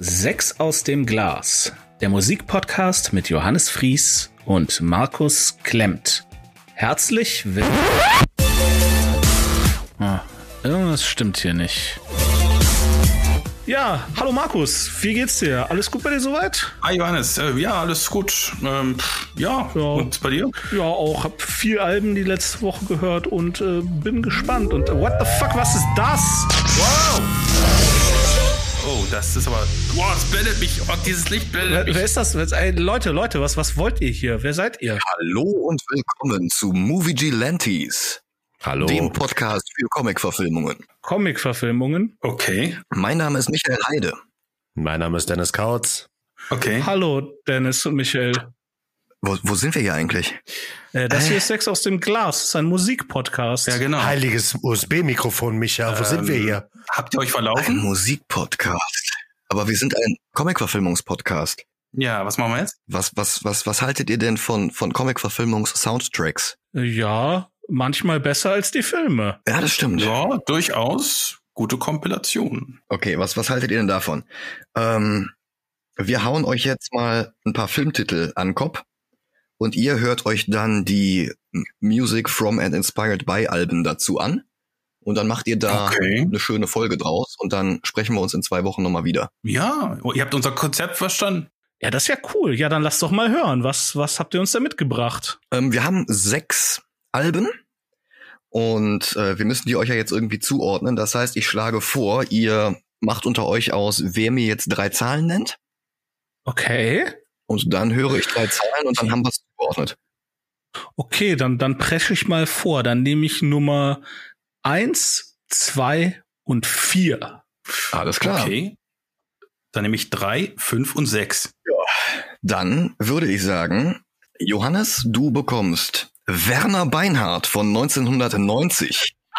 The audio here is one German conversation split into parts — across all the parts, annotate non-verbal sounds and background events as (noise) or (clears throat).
Sechs aus dem Glas, der Musikpodcast mit Johannes Fries und Markus Klemmt. Herzlich willkommen. Ah, irgendwas stimmt hier nicht. Ja, hallo Markus, wie geht's dir? Alles gut bei dir soweit? Hi Johannes, äh, ja, alles gut. Ähm, ja. Ja. und bei dir? Ja, auch. Hab viel Alben die letzte Woche gehört und äh, bin gespannt. Und äh, what the fuck, was ist das? Wow! Oh, das ist aber. Wow, das blendet mich. Oh, dieses Licht blendet Wer, mich. wer ist das? Leute, Leute, was, was wollt ihr hier? Wer seid ihr? Hallo und willkommen zu Movie Gelantes, Hallo. dem Podcast für Comic-Verfilmungen. Comic-Verfilmungen. Okay, Mein Name ist Michael Heide. Mein Name ist Dennis Kautz. okay. Hallo, Dennis und Michael. Wo, wo sind wir hier eigentlich? Äh, das hier ist Sex aus dem Glas. Das ist ein Musikpodcast. Ja, genau. Heiliges USB-Mikrofon, Micha. Wo sind wir hier? Habt ihr euch Ein verlaufen? Musikpodcast. Aber wir sind ein Comic-Verfilmungspodcast. Ja, was machen wir jetzt? Was, was, was, was haltet ihr denn von, von Comic-Verfilmungs-Soundtracks? Ja, manchmal besser als die Filme. Ja, das stimmt. Ja, durchaus gute Kompilation. Okay, was, was haltet ihr denn davon? Ähm, wir hauen euch jetzt mal ein paar Filmtitel an Kopf und ihr hört euch dann die Music from and Inspired by Alben dazu an. Und dann macht ihr da Okay. eine schöne Folge draus und dann sprechen wir uns in zwei Wochen nochmal wieder. Ja, oh, ihr habt unser Konzept verstanden. Ja, das ist ja cool. Ja, dann lasst doch mal hören. Was, was habt ihr uns da mitgebracht? Ähm, wir haben sechs Alben und äh, wir müssen die euch ja jetzt irgendwie zuordnen. Das heißt, ich schlage vor, ihr macht unter euch aus, wer mir jetzt drei Zahlen nennt. Okay. Und dann höre ich drei Zahlen und dann haben wir es zugeordnet. Okay, dann, dann presche ich mal vor. Dann nehme ich Nummer eins, zwei und vier. Alles klar. Okay. Dann nehme ich drei, fünf und sechs. Dann würde ich sagen, Johannes, du bekommst Werner Beinhardt von 1990. (laughs)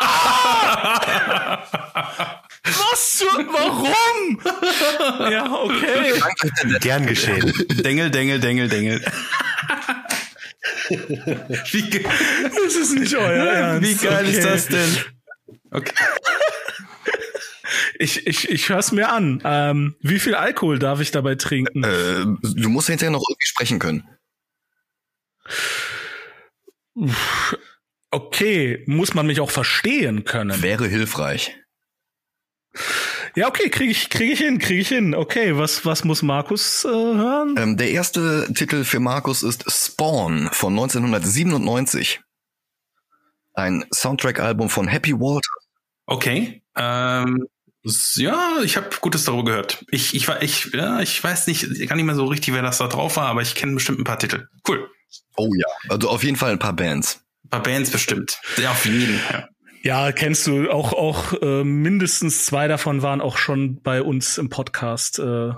Was? Für, warum? (laughs) ja, okay. Gern geschehen. Dengel, Dengel, Dengel, Dengel. Wie, ge Das ist nicht euer Ernst. wie geil ist Okay. das denn? Okay. Ich, ich, ich höre es mir an. Ähm, wie viel Alkohol darf ich dabei trinken? Äh, du musst hinterher noch irgendwie sprechen können. Okay, muss man mich auch verstehen können. Wäre hilfreich. Ja, okay, kriege ich, krieg ich hin, kriege ich hin. Okay, was, was muss Markus äh, hören? Ähm, der erste Titel für Markus ist Spawn von 1997. Ein Soundtrack-Album von Happy Walter. Okay. Ähm, ja, ich habe Gutes darüber gehört. Ich, ich, war- ich, ja, ich weiß nicht, gar nicht mehr so richtig, wer das da drauf war, aber ich kenne bestimmt ein paar Titel. Cool. Oh ja. Also auf jeden Fall ein paar Bands. Ein paar Bands bestimmt. Ja, auf jeden. Ja. Ja, kennst du auch auch äh, mindestens zwei davon waren auch schon bei uns im Podcast äh, ja.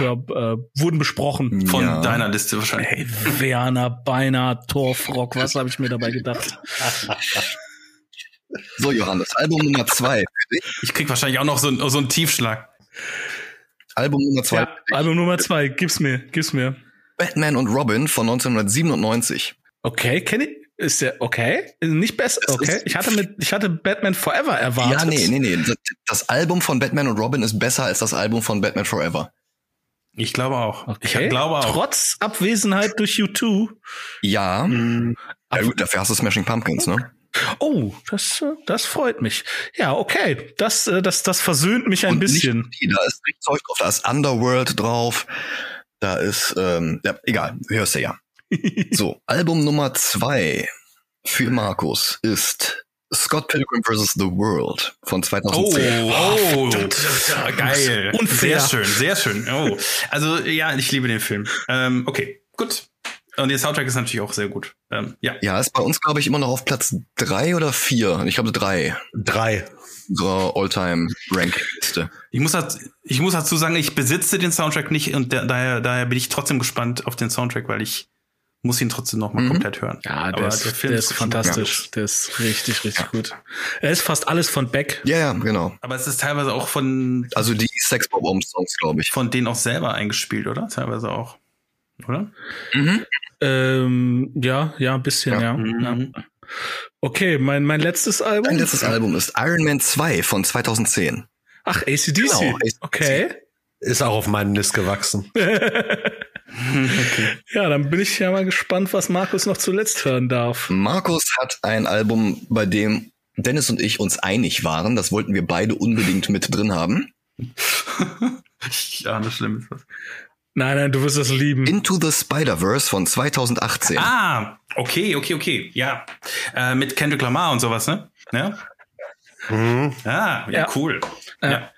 ja, äh, wurden besprochen. Von Ja. deiner Liste wahrscheinlich. Hey, Werner Beiner, Torfrock, was habe ich mir dabei gedacht? (laughs) So, Johannes, Album Nummer zwei. Ich krieg wahrscheinlich auch noch so, einen- so einen Tiefschlag. Album Nummer zwei. Ja, Album Nummer zwei, gib's mir, gib's mir. Batman und Robin von 1997. Okay, kenne ich. Ist der okay? Nicht besser. Okay, ich hatte mit, ich hatte Batman Forever erwartet. Ja, nee, nee, nee. Das, das Album von Batman und Robin ist besser als das Album von Batman Forever. Ich glaube auch. Okay. Ich glaube auch. Trotz Abwesenheit durch U2. Ja. Mhm. ja gut, dafür hast du Smashing Pumpkins, ne? Oh, das, äh, das freut mich. Ja, okay. Das, äh, das, das versöhnt mich ein Und bisschen. Nicht, die, da ist Zeug drauf, da ist Underworld drauf, da ist, ähm, ja, egal, hörst du ja. (laughs) So, Album Nummer zwei für Markus ist Scott Pilgrim vs. The World von Oh, 2010. oh, geil. Unfair. Sehr schön, sehr schön. Oh. Also, ja, ich liebe den Film. Ähm, okay, gut. Und der Soundtrack ist natürlich auch sehr gut. Ähm, ja. Ja, ist bei uns, glaube ich, immer noch auf Platz drei oder vier. Ich glaube drei. Drei. Unsere All-Time-Ranking-Liste. Ich muss, dazu, ich muss dazu sagen, ich besitze den Soundtrack nicht und da, daher, daher bin ich trotzdem gespannt auf den Soundtrack, weil ich muss ihn trotzdem noch mal Mhm. komplett hören. Ja, der, Aber ist, Film der ist schon- fantastisch. Der ist richtig, richtig gut. Er ist fast alles von Beck. Ja, ja, genau. Aber es ist teilweise auch von, Also die Sex-Bob-Songs, glaube ich. von denen auch selber eingespielt, oder? Teilweise auch. Oder? Mhm. Ähm, ja, ja, ein bisschen, ja. ja. Mhm. Okay, mein, mein letztes Album. Mein letztes Album ist Iron Man 2 von 2010. Ach, ACDC. Genau, AC/DC. Okay. Ist auch auf meinen List gewachsen. (laughs) Ja, dann bin ich ja mal gespannt, was Markus noch zuletzt hören darf. Markus hat ein Album, bei dem Dennis und ich uns einig waren. Das wollten wir beide unbedingt mit drin haben. (laughs) ja, das schlimm ist das. Nein, nein, du wirst es lieben. Into the Spider-Verse von 2018. Ah, okay, okay, okay. Ja. Äh, mit Kendrick Lamar und sowas, ne? Ja. Mhm. Ah, ja, Ja. cool. Ja. Ja.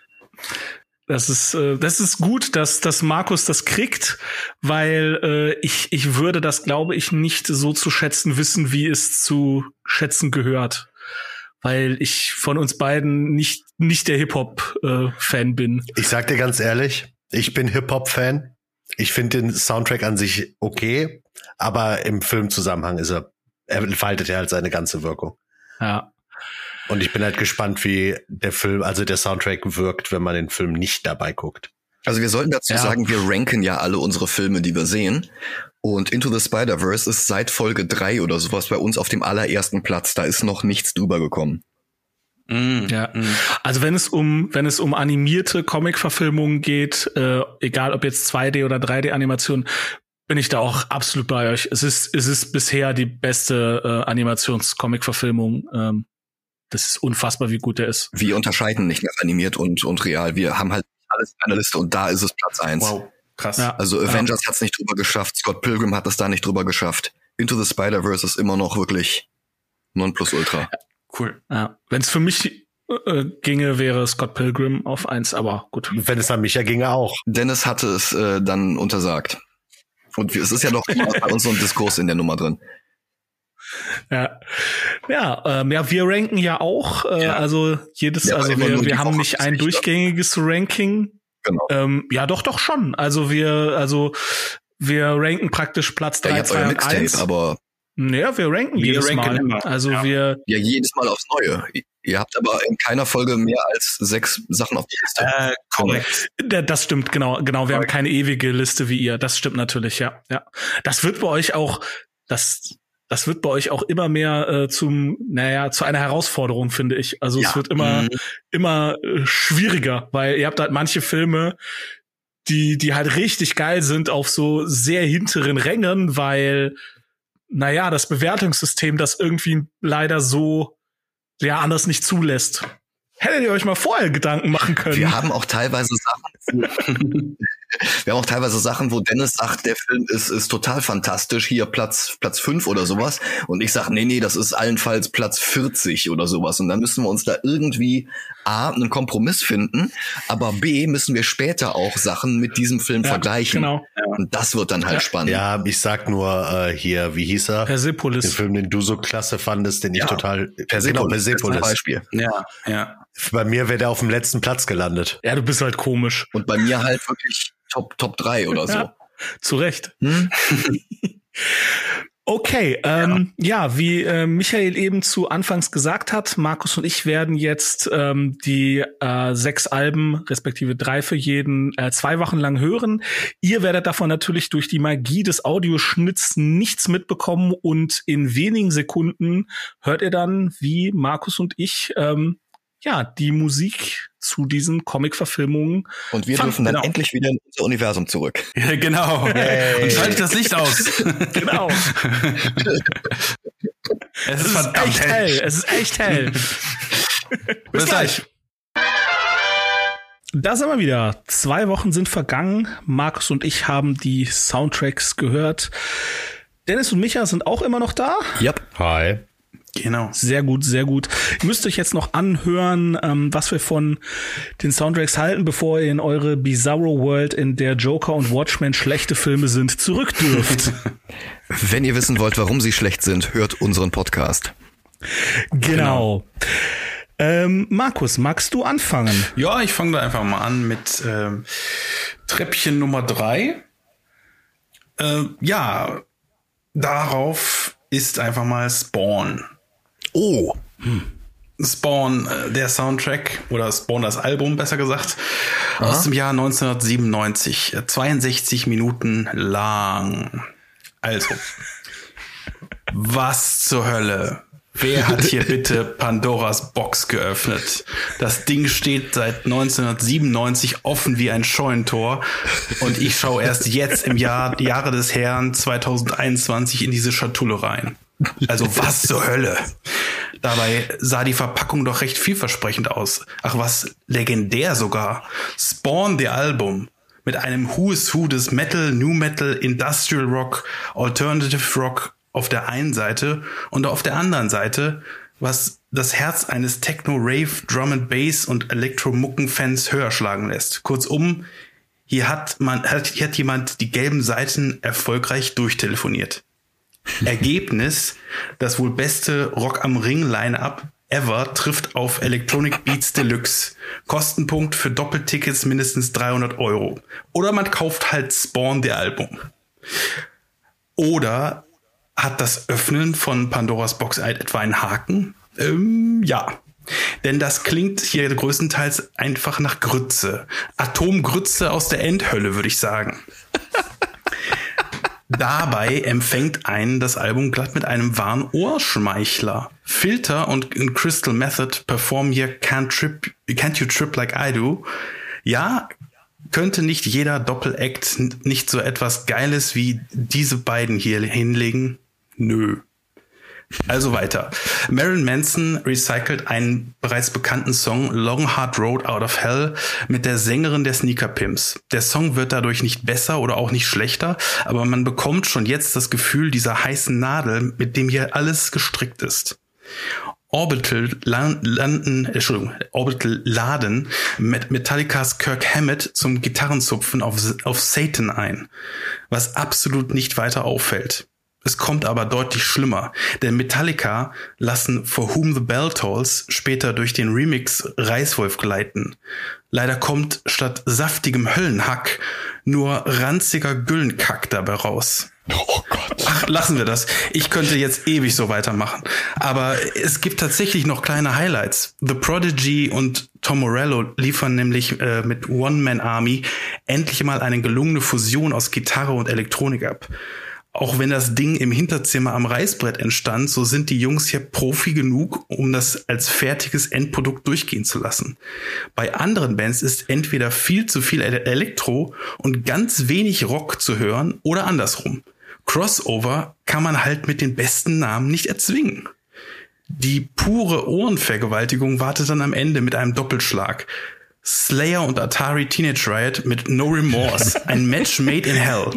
Das ist, äh, das ist gut, dass, dass Markus das kriegt, weil äh, ich, ich würde das, glaube ich, nicht so zu schätzen wissen, wie es zu schätzen gehört. Weil ich von uns beiden nicht, nicht der Hip-Hop-Fan bin. Ich sag dir ganz ehrlich, ich bin Hip-Hop-Fan. Ich finde den Soundtrack an sich okay, aber im Filmzusammenhang ist er, er entfaltet ja halt seine ganze Wirkung. Ja. Und ich bin halt gespannt, wie der Film, also der Soundtrack wirkt, wenn man den Film nicht dabei guckt. Also wir sollten dazu Ja. sagen, wir ranken ja alle unsere Filme, die wir sehen. Und Into the Spider-Verse ist seit Folge drei oder sowas bei uns auf dem allerersten Platz. Da ist noch nichts drüber gekommen. Mm, Ja. mm. Also wenn es um, wenn es um animierte Comic-Verfilmungen geht, äh, egal ob jetzt 2D oder 3D-Animation, bin ich da auch absolut bei euch. Es ist, es ist bisher die beste äh, Animations-Comic-Verfilmung. Ähm, das ist unfassbar, wie gut der ist. Wir unterscheiden nicht nach animiert und, und real. Wir haben halt alles in einer Liste und da ist es Platz eins. Wow, krass. Ja. Also Avengers hat's nicht drüber geschafft, Scott Pilgrim hat es da nicht drüber geschafft. Into the Spider-Verse ist immer noch wirklich Nonplusultra. Cool. Ja. Wenn es für mich äh, ginge, wäre Scott Pilgrim auf eins, aber gut. Wenn es an mich ja ginge auch. Dennis hatte es äh, dann untersagt. Und es ist ja doch bei uns so ein Diskurs in der Nummer drin. Ja, ja, ähm, ja, wir ranken ja auch. Äh, Ja. Also jedes, Ja, also wir, wir haben Woche nicht ein durchgängiges Ranking. Genau. Ähm, ja, doch, doch schon. Also wir, also wir ranken praktisch Platz Ja, ihr drei, habt euer zwei und Mixtape, eins. aber Naja, wir ranken Wir jedes ranken Mal. immer, Also ja. wir, ja jedes Mal aufs Neue. Ihr habt aber in keiner Folge mehr als sechs Sachen auf der Liste. Äh, korrekt. Da- Das stimmt, genau, genau. Wir haben keine ewige Liste wie ihr. Das stimmt natürlich, ja, ja. Das wird bei euch auch, das, das wird bei euch auch immer mehr äh, zum, naja, zu einer Herausforderung, finde ich. Also Ja. es wird immer, Mhm. immer äh, schwieriger, weil ihr habt halt manche Filme, die, die halt richtig geil sind auf so sehr hinteren Rängen, weil, naja, das Bewertungssystem das irgendwie leider so, ja, anders nicht zulässt. Hättet ihr euch mal vorher Gedanken machen können. Wir haben auch teilweise Sachen, (laughs) wir haben auch teilweise Sachen, wo Dennis sagt, der Film ist, ist total fantastisch, hier Platz, Platz fünf oder sowas. Und ich sag, nee, nee, das ist allenfalls Platz 40 oder sowas. Und dann müssen wir uns da irgendwie A, einen Kompromiss finden, aber B, müssen wir später auch Sachen mit diesem Film Ja, vergleichen. Genau. Und das wird dann halt Ja. spannend. Ja, ich sag nur äh, hier, wie hieß er? Den Persepolis. Film, den du so klasse fandest, den ich Ja, total. Persepolis, Genau, das ist ein Persepolis. Beispiel. Ja, ja. Bei mir wäre der auf dem letzten Platz gelandet. Ja, du bist halt komisch. Und bei mir halt wirklich Top, Top 3 oder so. Ja. Zu Recht. Hm? (laughs) (laughs) Okay, ähm, ja, wie äh, Michael eben zu Anfangs gesagt hat, Markus und ich werden jetzt ähm, die äh, sechs Alben, respektive drei für jeden, äh, zwei Wochen lang hören. Ihr werdet davon natürlich durch die Magie des Audioschnitts nichts mitbekommen und in wenigen Sekunden hört ihr dann, wie Markus und ich ähm, ja die Musik zu diesen Comic-Verfilmungen Und wir dürfen dann genau. endlich wieder in unser Universum zurück. (laughs) ja genau. Yay. Und schalte das Licht aus. (laughs) Genau. (laughs) es Es ist verdammt echt hell. Es ist echt hell. Bis gleich. Da sind wir wieder. Zwei Wochen sind vergangen. Markus und ich haben die Soundtracks gehört. Dennis und Micha sind auch immer noch da. Yep. Hi. Genau. Sehr gut, sehr gut. Ihr müsst euch jetzt noch anhören, ähm, was wir von den Soundtracks halten, bevor ihr in eure Bizarro World, in der Joker und Watchmen schlechte Filme sind, zurück dürft. (laughs) Wenn ihr wissen wollt, warum sie schlecht sind, hört unseren Podcast. genau. Ähm, Markus, magst du anfangen? Ja, ich fange da einfach mal an mit ähm, Treppchen Nummer drei. Äh, ja, darauf ist einfach mal Spawn. Oh, Spawn, äh, der Soundtrack oder Spawn das Album, besser gesagt, aus dem Jahr 1997. äh, 62 Minuten lang. Also, (laughs) was zur Hölle Wer hat hier bitte (laughs) Pandoras Box geöffnet? Das Ding steht seit 1997 offen wie ein Scheunentor und ich schaue erst jetzt im Jahr, Jahre des Herrn 2021 in diese Schatulle rein. Also was zur Hölle? Dabei sah die Verpackung doch recht vielversprechend aus. Ach was, legendär sogar. Spawn the Album mit einem Who is Who des Metal, New Metal, Industrial Rock, Alternative Rock auf der einen Seite und auf der anderen Seite, was das Herz eines Techno, Rave, Drum and Bass und Elektro-Mucken-Fans höher schlagen lässt. Kurzum, hier hat man, hat, hier hat jemand die gelben Seiten erfolgreich durchtelefoniert. (laughs) Ergebnis, das wohl beste Rock am Ring Line-Up ever trifft auf Electronic Beats Deluxe. Kostenpunkt für Doppeltickets mindestens 300 Euro. Oder man kauft halt Spawn der Album. Oder hat das Öffnen von Pandoras Box etwa einen Haken? Ähm, ja. Denn das klingt hier größtenteils einfach nach Grütze. Atomgrütze aus der Endhölle, würde ich sagen. (laughs) Dabei empfängt einen das Album glatt mit einem wahren Ohrschmeichler. Filter und Crystal Method performen hier Can't, Trip, Can't You Trip Like I Do. Ja, könnte nicht jeder Doppelakt nicht so etwas Geiles wie diese beiden hier hinlegen? Nö. Also weiter. Marilyn Manson recycelt einen bereits bekannten Song Long Hard Road Out of Hell mit der Sängerin der Sneaker Pimps. Der Song wird dadurch nicht besser oder auch nicht schlechter, aber man bekommt schon jetzt das Gefühl dieser heißen Nadel, mit dem hier alles gestrickt ist. Orbital landen, Entschuldigung, Orbital laden mit Metallicas Kirk Hammett zum Gitarrenzupfen auf, auf Satan ein, was absolut nicht weiter auffällt. Es kommt aber deutlich schlimmer, denn Metallica lassen For Whom the Bell Tolls später durch den Remix Reißwolf gleiten. Leider kommt statt saftigem Höllenhack nur ranziger Güllenkack dabei raus. Oh Gott. Ach, lassen wir das. Ich könnte jetzt ewig so weitermachen. Aber es gibt tatsächlich noch kleine Highlights. The Prodigy und Tom Morello liefern nämlich äh, mit One Man Army endlich mal eine gelungene Fusion aus Gitarre und Elektronik ab auch wenn das Ding im Hinterzimmer am Reißbrett entstand, so sind die Jungs hier Profi genug, um das als fertiges Endprodukt durchgehen zu lassen. Bei anderen Bands ist entweder viel zu viel Elektro und ganz wenig Rock zu hören oder andersrum. Crossover kann man halt mit den besten Namen nicht erzwingen. Die pure Ohrenvergewaltigung wartet dann am Ende mit einem Doppelschlag. Slayer und Atari Teenage Riot mit No Remorse. Ein Match made in hell.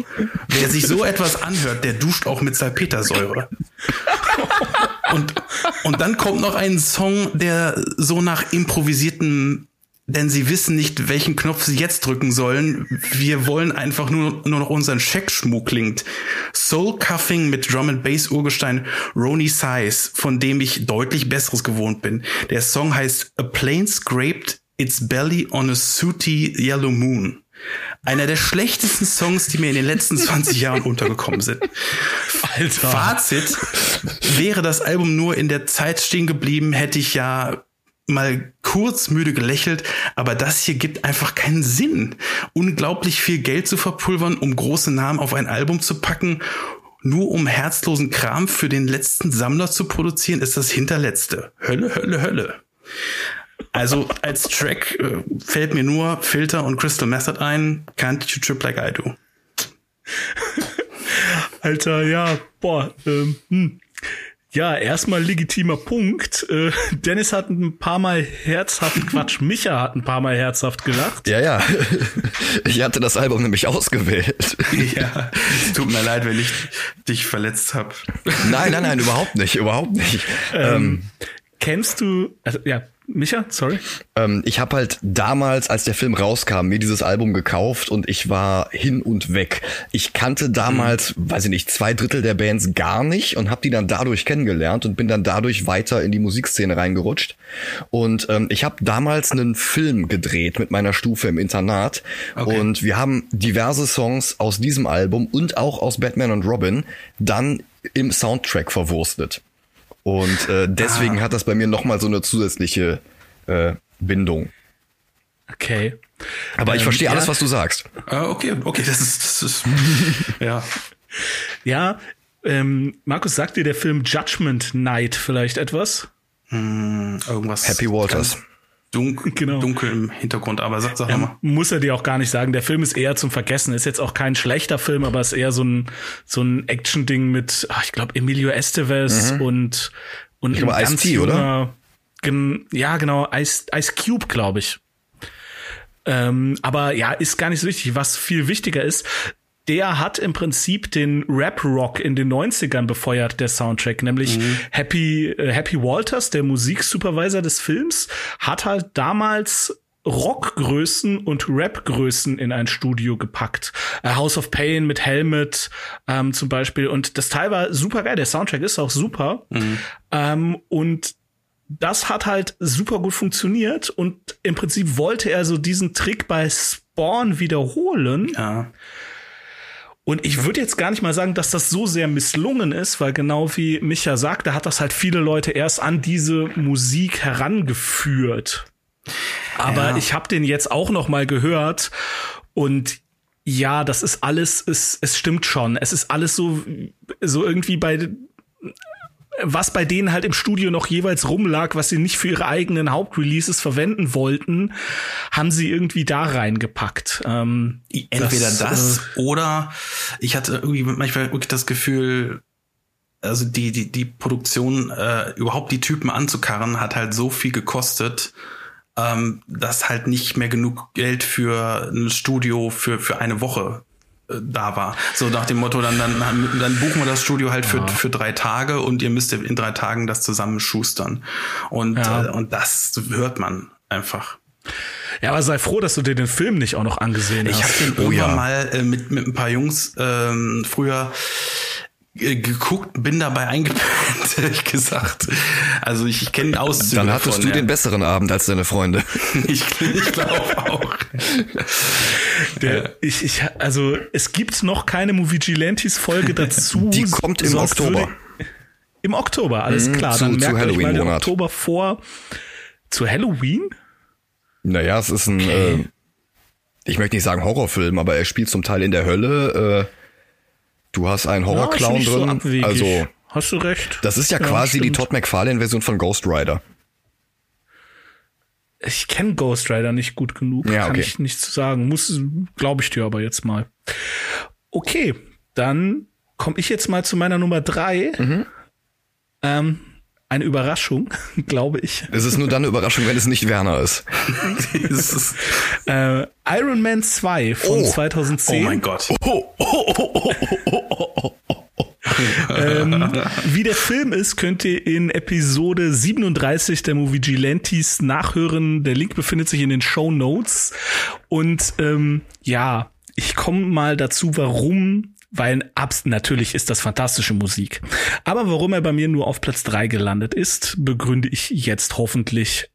Wer sich so etwas anhört, der duscht auch mit Salpetersäure. Und, und dann kommt noch ein Song, der so nach improvisierten denn sie wissen nicht, welchen Knopf sie jetzt drücken sollen. Wir wollen einfach nur, nur noch unseren Scheckschmuck klingt. Soul Cuffing mit Drum and Bass Urgestein Roni Size, von dem ich deutlich Besseres gewohnt bin. Der Song heißt A Plane Scraped It's Belly on a Sooty Yellow Moon. Einer der schlechtesten Songs, die mir in den letzten 20 Jahren untergekommen sind. Alter. Fazit, wäre das Album nur in der Zeit stehen geblieben, hätte ich ja mal kurz müde gelächelt, aber das hier gibt einfach keinen Sinn. Unglaublich viel Geld zu verpulvern, um große Namen auf ein Album zu packen, nur um herzlosen Kram für den letzten Sammler zu produzieren, ist das hinterletzte. Hölle, Hölle, Hölle. Also als Track äh, fällt mir nur Filter und Crystal Method ein. Can't you trip like I do. (laughs) Alter, ja, boah, ähm, hm. Ja, erstmal legitimer Punkt. Äh, Dennis hat ein paar Mal herzhaft, (laughs) Quatsch, Micha hat ein paar Mal herzhaft gelacht. Ja, ja. (laughs) Ich hatte das Album nämlich ausgewählt. Ja, es tut mir leid, wenn ich dich verletzt habe. Nein, nein, nein, überhaupt nicht, überhaupt nicht. Ähm, ähm, kennst du, also ja, Micha, sorry. Ähm, ich habe halt damals, als der Film rauskam, mir dieses Album gekauft und ich war hin und weg. Ich kannte damals, mhm. weiß ich nicht, zwei Drittel der Bands gar nicht und habe die dann dadurch kennengelernt und bin dann dadurch weiter in die Musikszene reingerutscht. Und ähm, ich habe damals einen Film gedreht mit meiner Stufe im Internat okay. und wir haben diverse Songs aus diesem Album und auch aus Batman und Robin dann im Soundtrack verwurstet. Und äh, deswegen ah. hat das bei mir nochmal so eine zusätzliche äh, Bindung. Okay. Aber ähm, ich verstehe ja. alles, was du sagst. Ah, okay, okay, das ist, das ist (laughs) ja. Ja, Ähm, Markus, sagt dir der Film Judgment Night vielleicht etwas? Hm, irgendwas. Happy Walters. Dunkel, genau. dunkel im Hintergrund, aber sag, sag ja, mal. Muss er dir auch gar nicht sagen. Der Film ist eher zum Vergessen. Ist jetzt auch kein schlechter Film, aber ist eher so ein, so ein Action-Ding mit, ach, ich glaube, Emilio Estevez mhm. und, und ich glaube, Ice-T, oder? Gen, ja, genau, Ice, Ice Cube, glaube ich. Ähm, aber ja, ist gar nicht so wichtig. Was viel wichtiger ist, der hat im Prinzip den Rap-Rock in den 90ern befeuert, der Soundtrack, nämlich mhm. Happy, äh, Happy Walters, der Musiksupervisor des Films, hat halt damals Rockgrößen und Rapgrößen in ein Studio gepackt. A House of Pain mit Helmet ähm, zum Beispiel. Und das Teil war super geil. Der Soundtrack ist auch super. Mhm. Ähm, und das hat halt super gut funktioniert. Und im Prinzip wollte er so diesen Trick bei Spawn wiederholen. Ja. Und ich würde jetzt gar nicht mal sagen, dass das so sehr misslungen ist, weil genau wie Micha sagte, hat das halt viele Leute erst an diese Musik herangeführt. Aber ja. ich habe den jetzt auch noch mal gehört und ja, das ist alles, es, es stimmt schon. Es ist alles so, so irgendwie bei was bei denen halt im Studio noch jeweils rumlag, was sie nicht für ihre eigenen Hauptreleases verwenden wollten, haben sie irgendwie da reingepackt. Ähm, Entweder das, das äh, oder ich hatte irgendwie manchmal wirklich das Gefühl, also die, die, die Produktion, äh, überhaupt die Typen anzukarren, hat halt so viel gekostet, ähm, dass halt nicht mehr genug Geld für ein Studio für, für eine Woche da war. So nach dem Motto, dann, dann, dann buchen wir das Studio halt für, ja. für drei Tage und ihr müsst in drei Tagen das zusammen schustern. Und, ja. äh, und das hört man einfach. Ja, aber sei froh, dass du dir den Film nicht auch noch angesehen ich hast. Ich habe den oh, irgendwann ja. mal äh, mit, mit ein paar Jungs ähm, früher äh, geguckt, bin dabei eingepennt, (laughs) ehrlich gesagt. Also ich, ich kenne Auszüge Dann hattest davon, du ja. den besseren Abend als deine Freunde. (laughs) ich, ich glaube auch. Der, ich, ich, also es gibt noch keine Movigilantes Folge dazu. (laughs) Die kommt im Oktober. Im Oktober, alles mhm, klar. Zu, Dann merkt zu Halloween euch mal den Monat. Oktober vor. Zu Halloween? Naja, es ist ein, okay. äh, ich möchte nicht sagen Horrorfilm, aber er spielt zum Teil in der Hölle. Äh, Du hast einen Horrorclown ja, drin. So also hast du recht. Das ist ja, ja quasi stimmt. die Todd McFarlane-Version von Ghost Rider. Ich kenne Ghost Rider nicht gut genug, ja, okay. kann ich nichts zu sagen. Muss, glaube ich dir aber jetzt mal. Okay, dann komme ich jetzt mal zu meiner Nummer drei. Mhm. Ähm, eine Überraschung, (laughs) glaube ich. Es ist nur dann eine Überraschung, wenn es nicht Werner ist. (laughs) ist äh, Iron Man 2 von oh. 2010. Oh mein Gott. ähm, wie der Film ist, könnt ihr in Episode 37 der Movie Gilantes nachhören. Der Link befindet sich in den Show Notes. Und ähm, ja, ich komme mal dazu, warum weil abs natürlich ist das fantastische Musik. Aber warum er bei mir nur auf Platz drei gelandet ist, begründe ich jetzt hoffentlich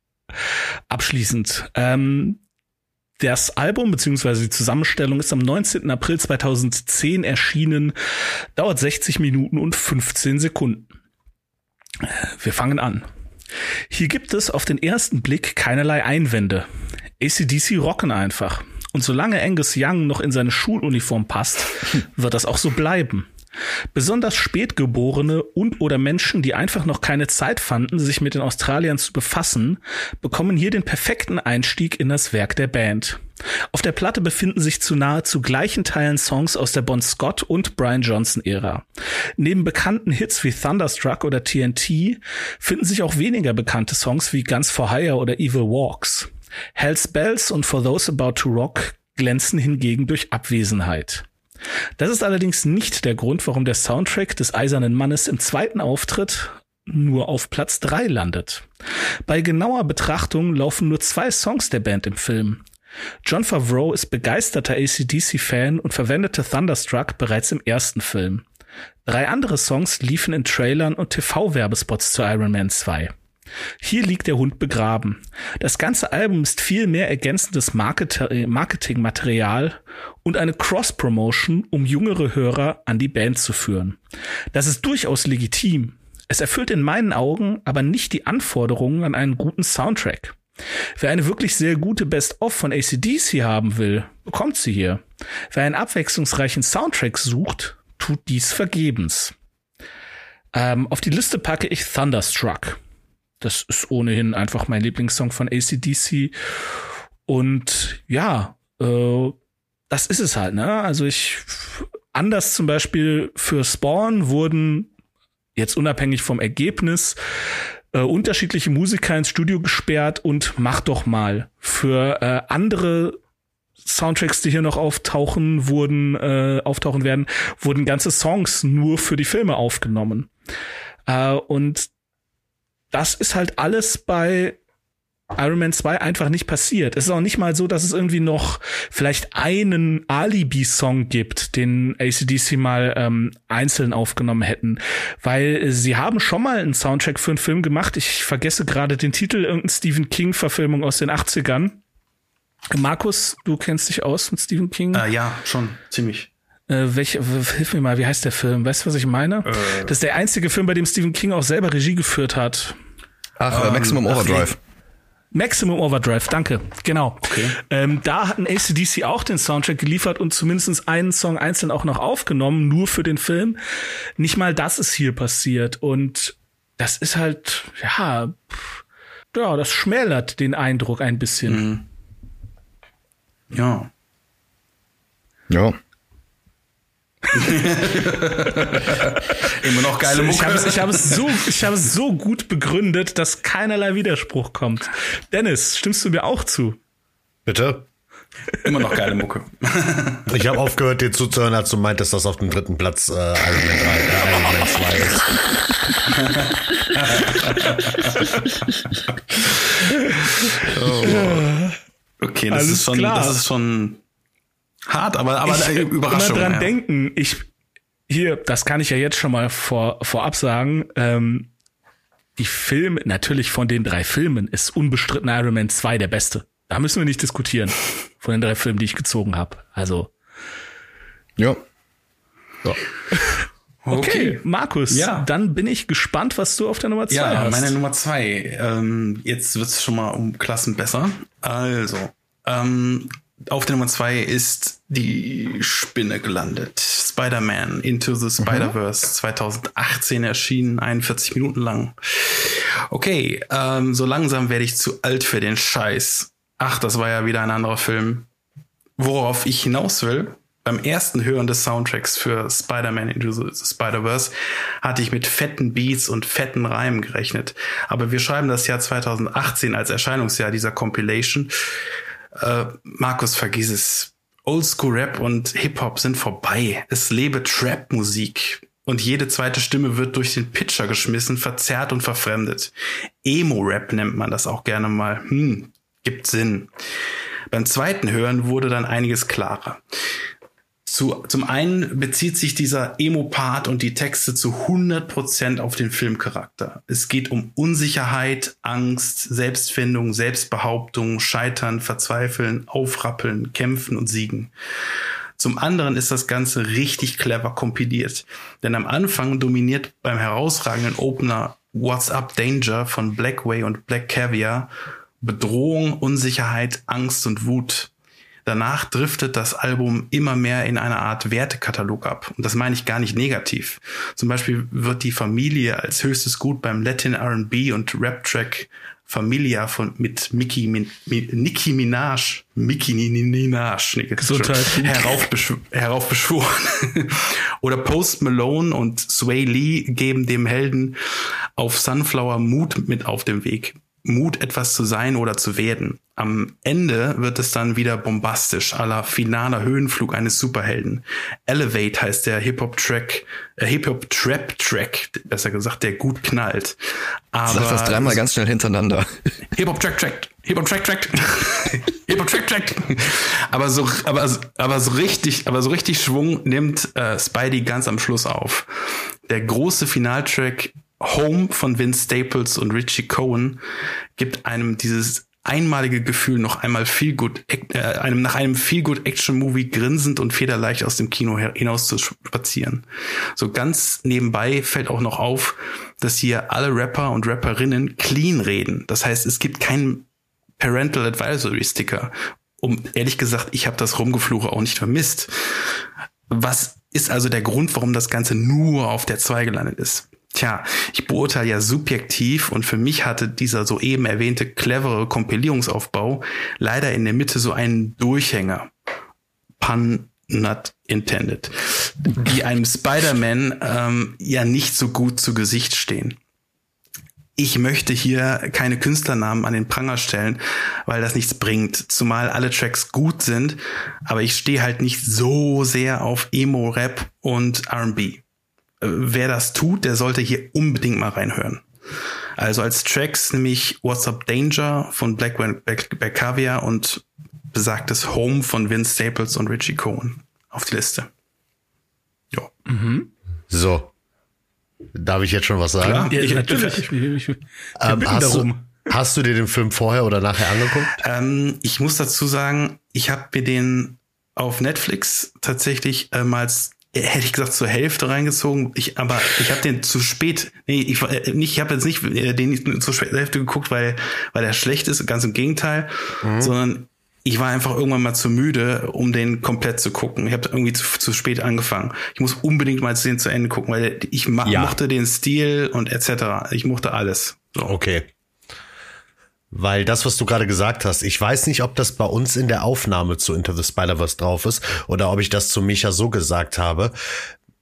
abschließend. Ähm, das Album bzw. die Zusammenstellung ist am 19. April 2010 erschienen, dauert 60 Minuten und 15 Sekunden. Wir fangen an. Hier gibt es auf den ersten Blick keinerlei Einwände. ACDC rocken einfach. Und solange Angus Young noch in seine Schuluniform passt, (laughs) wird das auch so bleiben. Besonders Spätgeborene und oder Menschen, die einfach noch keine Zeit fanden, sich mit den Australiern zu befassen, bekommen hier den perfekten Einstieg in das Werk der Band. Auf der Platte befinden sich zu nahezu gleichen Teilen Songs aus der Bon Scott und Brian Johnson Ära. Neben bekannten Hits wie Thunderstruck oder TNT finden sich auch weniger bekannte Songs wie Guns for Hire oder Evil Walks. Hell's Bells und For Those About to Rock glänzen hingegen durch Abwesenheit. Das ist allerdings nicht der Grund, warum der Soundtrack des Eisernen Mannes im zweiten Auftritt nur auf Platz drei landet. Bei genauer Betrachtung laufen nur zwei Songs der Band im Film. John Favreau ist begeisterter ACDC-Fan und verwendete Thunderstruck bereits im ersten Film. Drei andere Songs liefen in Trailern und TV-Werbespots zu Iron Man 2. Hier liegt der Hund begraben. Das ganze Album ist viel mehr ergänzendes Marketingmaterial und eine Cross-Promotion, um jüngere Hörer an die Band zu führen. Das ist durchaus legitim. Es erfüllt in meinen Augen aber nicht die Anforderungen an einen guten Soundtrack. Wer eine wirklich sehr gute Best-of von ACDC haben will, bekommt sie hier. Wer einen abwechslungsreichen Soundtrack sucht, tut dies vergebens. Ähm, auf die Liste packe ich Thunderstruck. Das ist ohnehin einfach mein Lieblingssong von ACDC. Und ja, äh, das ist es halt, ne? Also ich, anders zum Beispiel für Spawn wurden jetzt unabhängig vom Ergebnis äh, unterschiedliche Musiker ins Studio gesperrt und mach doch mal. Für äh, andere Soundtracks, die hier noch auftauchen, wurden, äh, auftauchen werden, wurden ganze Songs nur für die Filme aufgenommen. Äh, und das ist halt alles bei Iron Man 2 einfach nicht passiert. Es ist auch nicht mal so, dass es irgendwie noch vielleicht einen Alibi-Song gibt, den ACDC mal ähm, einzeln aufgenommen hätten. Weil sie haben schon mal einen Soundtrack für einen Film gemacht. Ich vergesse gerade den Titel, irgendeine Stephen King-Verfilmung aus den 80ern. Markus, du kennst dich aus mit Stephen King? Äh, ja, schon, ziemlich. Äh, welch, hilf mir mal, wie heißt der Film? Weißt du, was ich meine? Äh. Das ist der einzige Film, bei dem Stephen King auch selber Regie geführt hat. Ach, ähm, Maximum Overdrive. Maximum Overdrive, danke. Genau. Okay. Ähm, da hatten ACDC auch den Soundtrack geliefert und zumindest einen Song einzeln auch noch aufgenommen, nur für den Film. Nicht mal das ist hier passiert. Und das ist halt, ja, ja, das schmälert den Eindruck ein bisschen. Mhm. Ja. Ja. (laughs) Immer noch geile Mucke. Ich habe es, ich hab es, so, ich hab es so gut begründet, dass keinerlei Widerspruch kommt. Dennis, stimmst du mir auch zu? Bitte? Immer noch geile Mucke. Ich habe aufgehört, dir zuzuhören, als du meintest, dass auf dem dritten Platz äh, Iron Man 3, äh, Iron Man 2 ist. (laughs) oh. Okay, das Alles ist schon, klar. das ist schon hart, aber, aber ich, Überraschung. Immer dran ja. denken, ich, hier, das kann ich ja jetzt schon mal vor, vorab sagen, ähm, die Filme, natürlich von den drei Filmen ist unbestritten Iron Man 2 der beste. Da müssen wir nicht diskutieren. Von den drei Filmen, die ich gezogen habe. Also. Ja. So. Okay, okay, Markus, ja. dann bin ich gespannt, was du auf der Nummer zwei ja, hast. Ja, meine Nummer zwei. Ähm, jetzt wird's schon mal um Klassen besser. Also, ähm, auf der Nummer zwei ist die Spinne gelandet. Spider-Man Into the Spider-Verse mhm. 2018 erschienen, 41 Minuten lang. Okay, ähm, so langsam werde ich zu alt für den Scheiß. Ach, das war ja wieder ein anderer Film. Worauf ich hinaus will, beim ersten Hören des Soundtracks für Spider-Man Into the Spider-Verse hatte ich mit fetten Beats und fetten Reimen gerechnet. Aber wir schreiben das Jahr 2018 als Erscheinungsjahr dieser Compilation. Äh, Markus, vergiss es. Oldschool Rap und Hip-Hop sind vorbei. Es lebe Trap-Musik. Und jede zweite Stimme wird durch den Pitcher geschmissen, verzerrt und verfremdet. Emo-Rap nennt man das auch gerne mal. Hm, gibt Sinn. Beim zweiten Hören wurde dann einiges klarer. Zu, zum einen bezieht sich dieser Emo-Part und die Texte zu 100% auf den Filmcharakter. Es geht um Unsicherheit, Angst, Selbstfindung, Selbstbehauptung, Scheitern, Verzweifeln, Aufrappeln, Kämpfen und Siegen. Zum anderen ist das Ganze richtig clever kompiliert. Denn am Anfang dominiert beim herausragenden Opener What's Up Danger von Blackway und Black Caviar Bedrohung, Unsicherheit, Angst und Wut. Danach driftet das Album immer mehr in eine Art Wertekatalog ab. Und das meine ich gar nicht negativ. Zum Beispiel wird die Familie als höchstes Gut beim Latin R&B und Rap-Track Familia von mit Mickey Min, Nicki Minaj, Mickey Minaj, Gesundheit. Heraufbeschw heraufbeschworen. (laughs) Oder Post Malone und Sway Lee geben dem Helden auf Sunflower Mut mit auf dem Weg. Mut, etwas zu sein oder zu werden. Am Ende wird es dann wieder bombastisch, aller finaler Höhenflug eines Superhelden. Elevate heißt der Hip-Hop-Track, äh, Hip-Hop-Trap-Track, besser gesagt, der gut knallt. Aber Sag das dreimal ganz schnell hintereinander. Hip-Hop-Track-Track, Hip-Hop-Track-Track, (laughs) Hip-Hop-Track-Track. aber so, aber, aber so richtig, aber so richtig Schwung nimmt äh, Spidey ganz am Schluss auf. Der große Finaltrack Home von Vince Staples und Richie Cohen gibt einem dieses einmalige Gefühl, noch einmal viel gut, äh, einem nach einem viel gut Action Movie grinsend und federleicht aus dem Kino hinaus zu spazieren. So ganz nebenbei fällt auch noch auf, dass hier alle Rapper und Rapperinnen clean reden. Das heißt, es gibt keinen Parental Advisory Sticker. Um ehrlich gesagt, ich habe das Rumgefluche auch nicht vermisst. Was ist also der Grund, warum das Ganze nur auf der 2 gelandet ist? Tja, ich beurteile ja subjektiv und für mich hatte dieser soeben erwähnte clevere Kompilierungsaufbau leider in der Mitte so einen Durchhänger. Pun not intended. Die einem Spider-Man ähm, ja nicht so gut zu Gesicht stehen. Ich möchte hier keine Künstlernamen an den Pranger stellen, weil das nichts bringt, zumal alle Tracks gut sind, aber ich stehe halt nicht so sehr auf Emo-Rap und R&B wer das tut, der sollte hier unbedingt mal reinhören. Also als Tracks nämlich What's Up Danger von Black, Caviar und besagtes Home von Vince Staples und Richie Cohen auf die Liste. Ja. Mhm. So. Darf ich jetzt schon was sagen? Klar, ja, ich, natürlich. Ich, ich, ich, ähm, hast, du, hast du dir den Film vorher oder nachher angeguckt? Ähm, ich muss dazu sagen, ich habe mir den auf Netflix tatsächlich äh, mal hätte ich gesagt zur Hälfte reingezogen. Ich, aber ich habe den zu spät. Nee, ich, äh, nicht, ich habe jetzt nicht äh, den zur Hälfte geguckt, weil weil er schlecht ist. Ganz im Gegenteil, mhm. sondern ich war einfach irgendwann mal zu müde, um den komplett zu gucken. Ich habe irgendwie zu, zu spät angefangen. Ich muss unbedingt mal den zu Ende gucken, weil ich ja. mochte den Stil und etc. Ich mochte alles. So. Okay. Weil das, was du gerade gesagt hast, ich weiß nicht, ob das bei uns in der Aufnahme zu Into the Spider-Verse drauf ist oder ob ich das zu Micha so gesagt habe.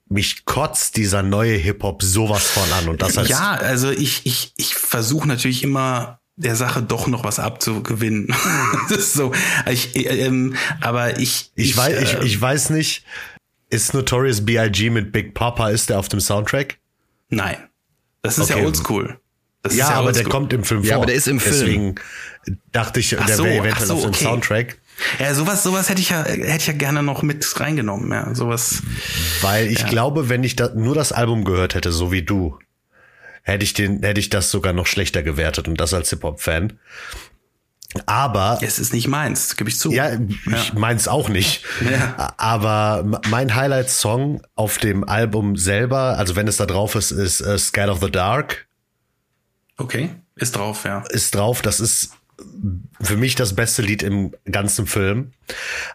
Mich kotzt dieser neue Hip-Hop sowas von an. Und das heißt, ja, also ich, ich, ich versuche natürlich immer der Sache doch noch was abzugewinnen. (laughs) das ist so. Ich, ähm, aber ich, ich, ich weiß, ich, äh, ich weiß nicht, ist Notorious B.I.G. mit Big Papa, ist der auf dem Soundtrack? Nein. Das ist okay. ja oldschool. Das ja, ja aber der kommt im Film vor. Ja, aber der ist im Film. Deswegen dachte ich, ach der so, wäre eventuell so, auf dem okay. Soundtrack. Ja, sowas, sowas hätte ich ja, hätte ich ja gerne noch mit reingenommen, ja, sowas. Weil ich ja. glaube, wenn ich da nur das Album gehört hätte, so wie du, hätte ich den, hätte ich das sogar noch schlechter gewertet und das als Hip-Hop-Fan. Aber es ist nicht meins, gebe ich zu. Ja, ich meins auch nicht. Ja. Aber mein Highlight-Song auf dem Album selber, also wenn es da drauf ist, ist uh, Scared of the Dark. Okay, ist drauf, ja. Ist drauf, das ist für mich das beste Lied im ganzen Film.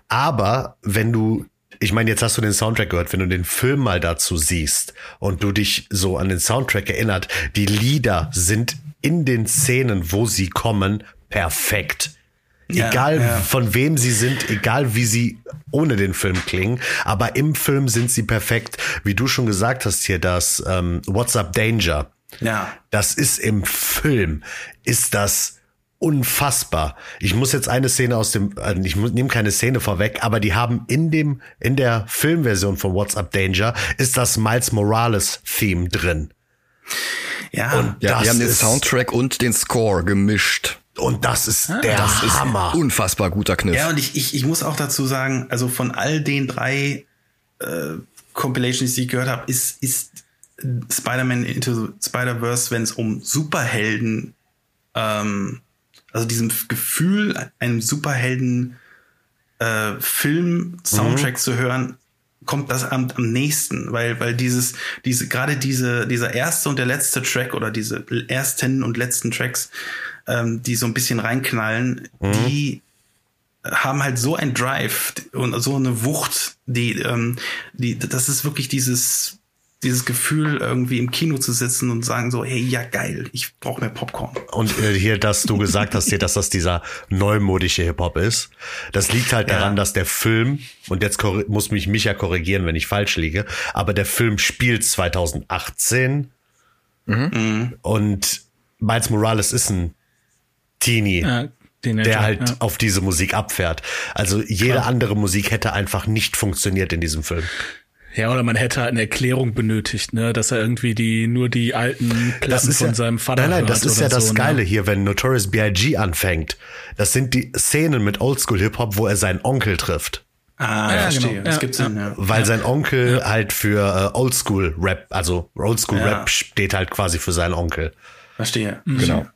Aber wenn du, ich meine, jetzt hast du den Soundtrack gehört, wenn du den Film mal dazu siehst und du dich so an den Soundtrack erinnert, die Lieder sind in den Szenen, wo sie kommen, perfekt. Ja, egal ja. von wem sie sind, egal wie sie ohne den Film klingen, aber im Film sind sie perfekt. Wie du schon gesagt hast hier, das ähm, What's Up Danger ja. Das ist im Film, ist das unfassbar. Ich muss jetzt eine Szene aus dem, äh, ich nehme keine Szene vorweg, aber die haben in dem, in der Filmversion von What's Up Danger ist das Miles Morales Theme drin. Ja, und ja, die haben den Soundtrack und den Score gemischt. Und das ist ah, der das Hammer. Ist unfassbar guter Kniff. Ja, und ich, ich, ich muss auch dazu sagen, also von all den drei äh, Compilations, die ich gehört habe, ist, ist Spider-Man Into Spider-Verse, wenn es um Superhelden, ähm, also diesem Gefühl, einem Superhelden äh, Film-Soundtrack mhm. zu hören, kommt das am, am nächsten, weil, weil dieses, diese, gerade diese, dieser erste und der letzte Track oder diese ersten und letzten Tracks, ähm, die so ein bisschen reinknallen, mhm. die haben halt so ein Drive und so eine Wucht, die, ähm, die, das ist wirklich dieses, dieses Gefühl, irgendwie im Kino zu sitzen und sagen so, hey, ja geil, ich brauche mehr Popcorn. Und äh, hier, dass du gesagt hast, hier, dass das dieser neumodische Hip-Hop ist, das liegt halt daran, ja. dass der Film, und jetzt muss mich Micha korrigieren, wenn ich falsch liege, aber der Film spielt 2018 mhm. und Miles Morales ist ein Teenie. Ja. Teenager, der halt ja. auf diese Musik abfährt. Also jede Klar. andere Musik hätte einfach nicht funktioniert in diesem Film. Ja, oder man hätte halt eine Erklärung benötigt, ne, dass er irgendwie die nur die alten Platten von ja, seinem Vater Nein, nein, das ist ja das so, ne? Geile ne? hier, wenn Notorious B.I.G. anfängt. Das sind die Szenen mit Oldschool Hip Hop, wo er seinen Onkel trifft. Ah, ja, verstehe. Genau. Das ja, gibt's Sinn, ja. Weil sein Onkel halt für äh, Oldschool Rap, also Oldschool Rap steht halt quasi für seinen Onkel. Verstehe. Mhm. Genau.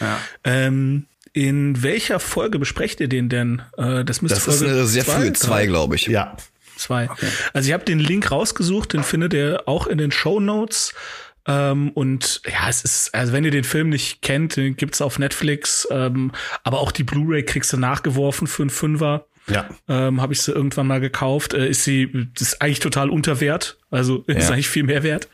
Ja. Ähm, in welcher Folge besprecht ihr den denn? Äh, das müsste das Folge ist eine sehr zwei, früh, zwei, glaube ich. Ja. Zwei. Okay. Also ich habe den Link rausgesucht, den findet ihr auch in den Show Notes. Ähm, und ja, es ist, also wenn ihr den Film nicht kennt, den gibt's auf Netflix, ähm, aber auch die Blu-ray kriegst du nachgeworfen für einen Fünfer. Ja. Ähm, habe ich sie irgendwann mal gekauft. Äh, ist sie, ist eigentlich total unter Wert. Also (laughs) ist eigentlich viel mehr wert.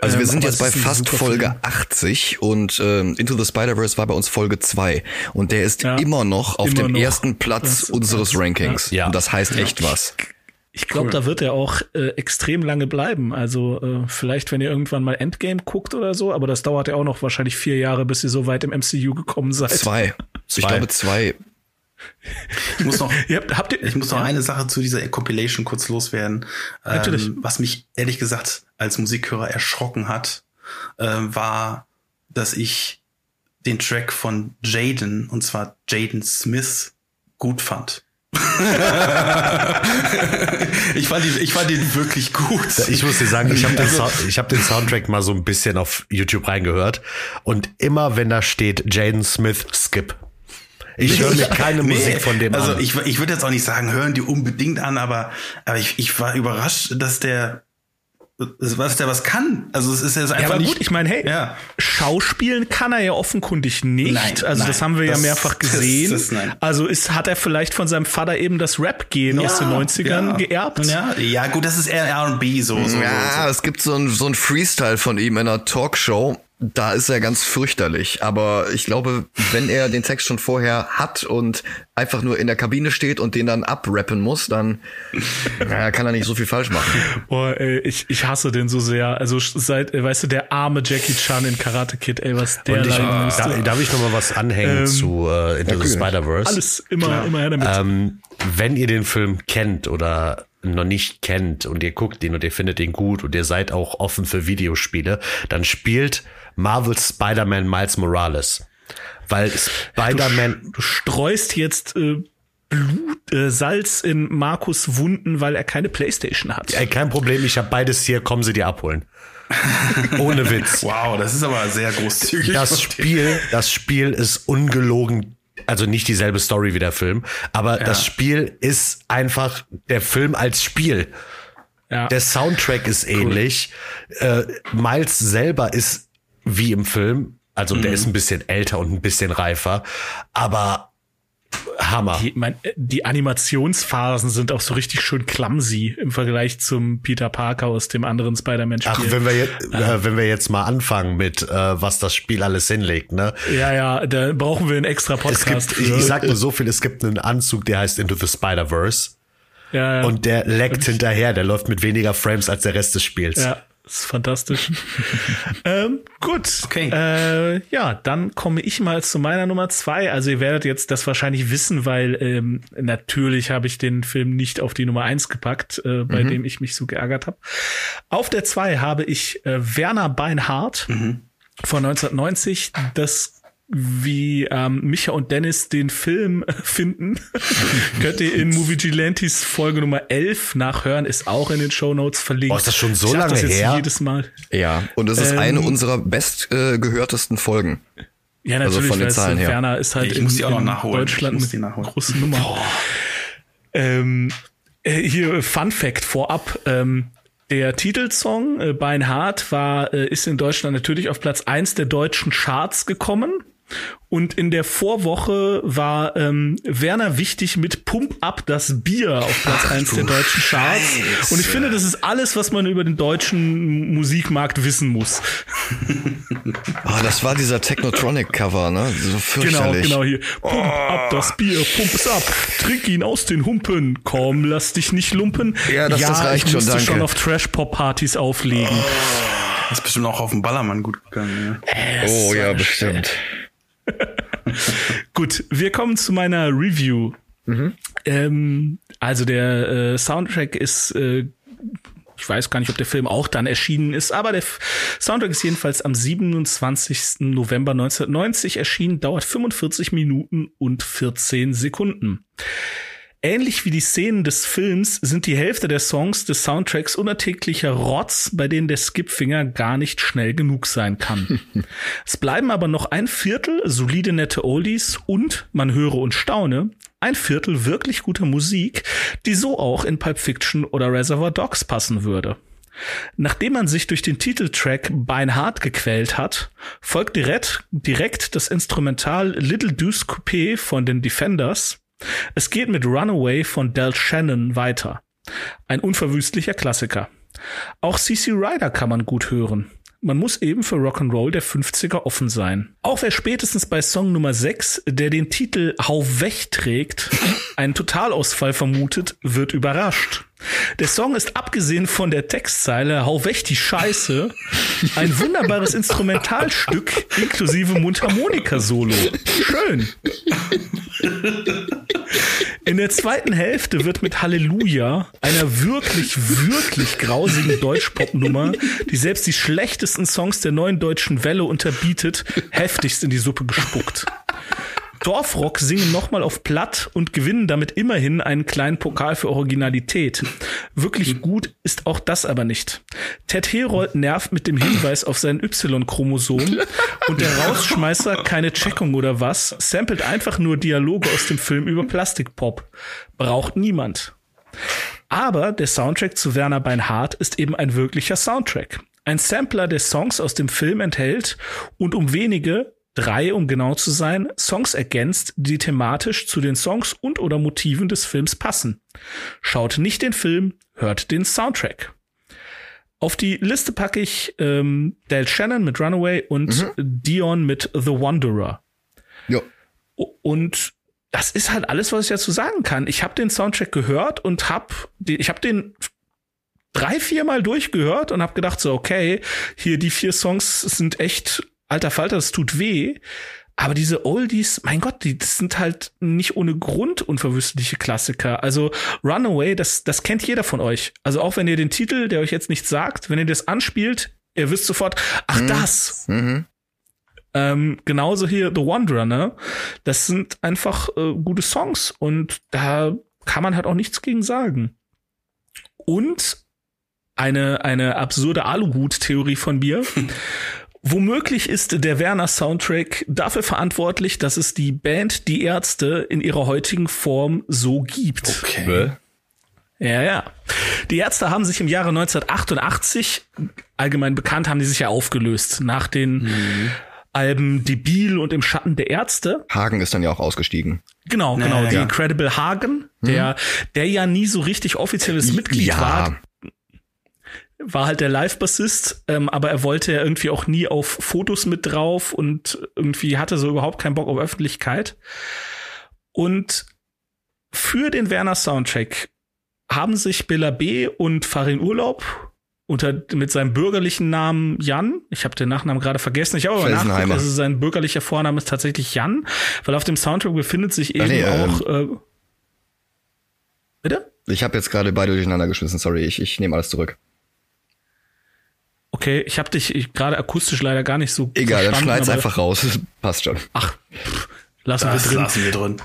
Also wir Ähm, sind aber jetzt es bei fast Folge Film. 80 und ähm, Into the Spider-Verse war bei uns Folge 2 und der ist Ja, immer noch auf immer dem noch. ersten Platz Das- unseres Rankings. ja. Und das heißt echt was. Ich glaube, Cool. da wird er auch äh, extrem lange bleiben. Also äh, vielleicht, wenn ihr irgendwann mal Endgame guckt oder so, aber das dauert ja auch noch wahrscheinlich vier Jahre, bis ihr so weit im MCU gekommen seid. Zwei. Ich Zwei. glaube zwei. Ich muss noch, (laughs) Ihr habt, habt ihr, ich muss noch ja, eine Sache zu dieser Compilation kurz loswerden. Natürlich. Ähm, was mich ehrlich gesagt als Musikhörer erschrocken hat, äh, war, dass ich den Track von Jaden, und zwar Jaden Smith, gut fand. (laughs) ich, fand ihn, ich fand ihn wirklich gut. Ich muss dir sagen, ich habe den, Also- Sound- ich hab den Soundtrack mal so ein bisschen auf YouTube reingehört und immer wenn da steht Jaden Smith, skip. Ich höre mir keine Nee, Musik von dem also an. ich, ich würde jetzt auch nicht sagen, hören die unbedingt an, aber, aber ich, ich war überrascht, dass der, was der was kann. Also es ist jetzt einfach Ja, aber nicht. gut, ich meine, hey, Ja. Schauspielen kann er ja offenkundig nicht. Nein, also das nein. haben wir ja Das- mehrfach das- gesehen. das- nein. also ist, hat er vielleicht von seinem Vater eben das Rap-Gehen aus den 90ern ja. geerbt? Ja, ja, gut, das ist eher R&B so, so, Ja, so, es gibt so ein, so ein Freestyle von ihm in einer Talkshow. Da ist er ganz fürchterlich. Aber ich glaube, wenn er den Text schon vorher hat und einfach nur in der Kabine steht und den dann abrappen muss, dann (laughs) ja, kann er nicht so viel falsch machen. Boah, ey, ich, ich hasse den so sehr. Also seit, äh, weißt du, der arme Jackie Chan in Karate Kid, ey, was der Und ich, leiden musste. da, darf ich noch mal was anhängen Ähm, zu äh, Into the Spider-Verse? Alles immer, immer her damit. Ähm, wenn ihr den Film kennt oder noch nicht kennt und ihr guckt ihn und ihr findet ihn gut und ihr seid auch offen für Videospiele, dann spielt Marvel Spider-Man Miles Morales. Weil Spider-Man, Du streust jetzt äh, Blut, äh, Salz in Markus Wunden, weil er keine Playstation hat. ey, kein Problem, ich habe beides hier, kommen sie dir abholen. (laughs) Ohne Witz. Wow, das ist aber sehr großzügig. Das. Spiel, das Spiel ist ungelogen, also nicht dieselbe Story wie der Film, aber das Spiel ist einfach der Film als Spiel. Ja. Der Soundtrack ist ähnlich. Äh, Miles selber ist wie im Film. Also der ist ein bisschen älter und ein bisschen reifer. Aber Hammer. Die, mein, äh, die Animationsphasen sind auch so richtig schön clumsy im Vergleich zum Peter Parker aus dem anderen Spider-Man-Spiel. Ach, wenn wir, jetzt, äh, wenn wir jetzt mal anfangen mit, äh, was das Spiel alles hinlegt, ne? ja, ja, da brauchen wir einen extra Es Podcast. gibt, ich, ich sag nur so viel, es gibt einen Anzug, der heißt Into the Spider-Verse. ja, ja. Und der leckt hinterher, der läuft mit weniger Frames als der Rest des Spiels. Ja, ist fantastisch. (laughs) ähm, gut. Okay. Äh, ja, dann komme ich mal zu meiner Nummer zwei. Also ihr werdet jetzt das wahrscheinlich wissen, weil ähm, natürlich habe ich den Film nicht auf die Nummer eins gepackt, äh, bei dem ich mich so geärgert habe. Auf der zwei habe ich äh, Werner Beinhardt von 1990. Das wie ähm, Micha und Dennis den Film äh, (laughs) finden, (laughs) könnt ihr in Movie Gilantes Folge Nummer 11 nachhören, ist auch in den Show Notes verlinkt. Oh, ist das schon so ich lange das jetzt her? jedes Mal. Ja, und es ist Ähm, eine unserer bestgehörtesten Folgen. Ja, Also natürlich, von den weil es, Zahlen her. Werner ist halt Ich in, muss die auch noch nachholen. Deutschland Ich muss eine die nachholen. große Nummer. Ähm, äh, hier Fun Fact vorab. Ähm, der Titelsong äh, Beinhard war äh, ist in Deutschland natürlich auf Platz eins der deutschen Charts gekommen. Und in der Vorwoche war ähm, Werner Wichtig mit Pump Up das Bier auf Platz eins der deutschen Charts. Und ich finde, das ist alles, was man über den deutschen Musikmarkt wissen muss. (laughs) Ah, das war dieser Technotronic-Cover, ne? So Genau, fürchterlich. genau hier. Pump ab das Bier, pump's ab, trink ihn aus den Humpen. Komm, lass dich nicht lumpen. Ja, das- das reicht ich schon, musste danke. schon auf Trash-Pop-Partys auflegen. Das ist bestimmt auch auf dem Ballermann gut gegangen. Ja. Oh ja, bestimmt. (laughs) Gut, wir kommen zu meiner Review. Mhm. Ähm, also der äh, Soundtrack ist, äh, ich weiß gar nicht, ob der Film auch dann erschienen ist, aber der F Soundtrack ist jedenfalls am 27. November 1990 erschienen, dauert 45 Minuten und 14 Sekunden. Ähnlich wie die Szenen des Films sind die Hälfte der Songs des Soundtracks unerträglicher Rotz, bei denen der Skipfinger gar nicht schnell genug sein kann. (laughs) es bleiben aber noch ein Viertel solide nette Oldies und, man höre und staune, ein Viertel wirklich guter Musik, die so auch in Pulp Fiction oder Reservoir Dogs passen würde. Nachdem man sich durch den Titeltrack Beinhard gequält hat, folgt direkt, direkt das Instrumental Little Deuce Coupé von den Defenders. Es geht mit Runaway von Del Shannon weiter. Ein unverwüstlicher Klassiker. Auch CC Rider kann man gut hören. man muss eben für Rock'n'Roll der 50er offen sein. Auch wer spätestens bei Song Nummer 6, der den Titel Hau weg trägt, (laughs) einen Totalausfall vermutet, wird überrascht. Der Song ist abgesehen von der Textzeile Hau weg die Scheiße ein wunderbares Instrumentalstück inklusive Mundharmonika-Solo. Schön. In der zweiten Hälfte wird mit Halleluja, einer wirklich, wirklich grausigen Deutschpop-Nummer, die selbst die schlechtesten Songs der neuen deutschen Welle unterbietet, heftigst in die Suppe gespuckt. Dorfrock singen nochmal auf Platt und gewinnen damit immerhin einen kleinen Pokal für Originalität. Wirklich gut ist auch das aber nicht. Ted Herold nervt mit dem Hinweis auf sein Y-Chromosom und der Rausschmeißer, keine Checkung oder was, samplet einfach nur Dialoge aus dem Film über Plastikpop. Braucht niemand. Aber der Soundtrack zu Werner Beinhardt ist eben ein wirklicher Soundtrack. Ein Sampler der Songs aus dem Film enthält und um wenige drei, um genau zu sein, Songs ergänzt, die thematisch zu den Songs und oder Motiven des Films passen. Schaut nicht den Film, hört den Soundtrack. Auf die Liste packe ich ähm, Dale Shannon mit Runaway und mhm. Dion mit The Wanderer. Ja. Und das ist halt alles, was ich dazu sagen kann. Ich habe den Soundtrack gehört und hab, ich habe den drei, viermal durchgehört und habe gedacht so, okay, hier die vier Songs sind echt alter Falter, das tut weh. Aber diese Oldies, mein Gott, die das sind halt nicht ohne Grund unverwüstliche Klassiker. Also Runaway, das, das kennt jeder von euch. Also auch wenn ihr den Titel, der euch jetzt nichts sagt, wenn ihr das anspielt, ihr wisst sofort, ach mhm. das. Mhm. Ähm, genauso hier The Wanderer, ne? Das sind einfach äh, gute Songs und da kann man halt auch nichts gegen sagen. Und eine, eine absurde Aluhut-Theorie von mir. (laughs) Womöglich ist der Werner Soundtrack dafür verantwortlich, dass es die Band Die Ärzte in ihrer heutigen Form so gibt. Okay. Ja, ja. Die Ärzte haben sich im Jahre 1988, allgemein bekannt, haben die sich ja aufgelöst nach den mhm. Alben Debil und Im Schatten der Ärzte. Hagen ist dann ja auch ausgestiegen. Genau, genau. Ja, die Incredible Hagen, der, mhm. der ja nie so richtig offizielles Mitglied ja. war war halt der Live-Bassist, ähm, aber er wollte ja irgendwie auch nie auf Fotos mit drauf und irgendwie hatte so überhaupt keinen Bock auf Öffentlichkeit. Und für den Werner Soundtrack haben sich Bella B. und Farin Urlaub unter mit seinem bürgerlichen Namen Jan, ich habe den Nachnamen gerade vergessen, ich habe aber nachgeguckt, also sein bürgerlicher Vorname ist tatsächlich Jan, weil auf dem Soundtrack befindet sich eben nee, auch ähm, äh, Bitte? Ich habe jetzt gerade beide durcheinander geschmissen, sorry, ich, ich nehme alles zurück. Okay, ich habe dich gerade akustisch leider gar nicht so. Egal, dann schneid's einfach raus. (laughs) Passt schon. Ach, pff, lassen das wir drin. Lassen wir drin.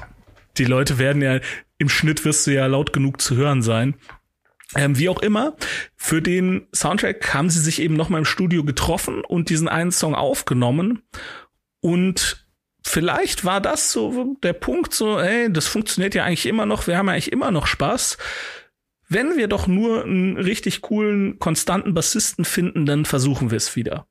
Die Leute werden ja im Schnitt wirst du ja laut genug zu hören sein. Ähm, wie auch immer, für den Soundtrack haben sie sich eben noch mal im Studio getroffen und diesen einen Song aufgenommen. Und vielleicht war das so der Punkt, so, ey, das funktioniert ja eigentlich immer noch, wir haben ja eigentlich immer noch Spaß wenn wir doch nur einen richtig coolen, konstanten Bassisten finden, dann versuchen wir es wieder.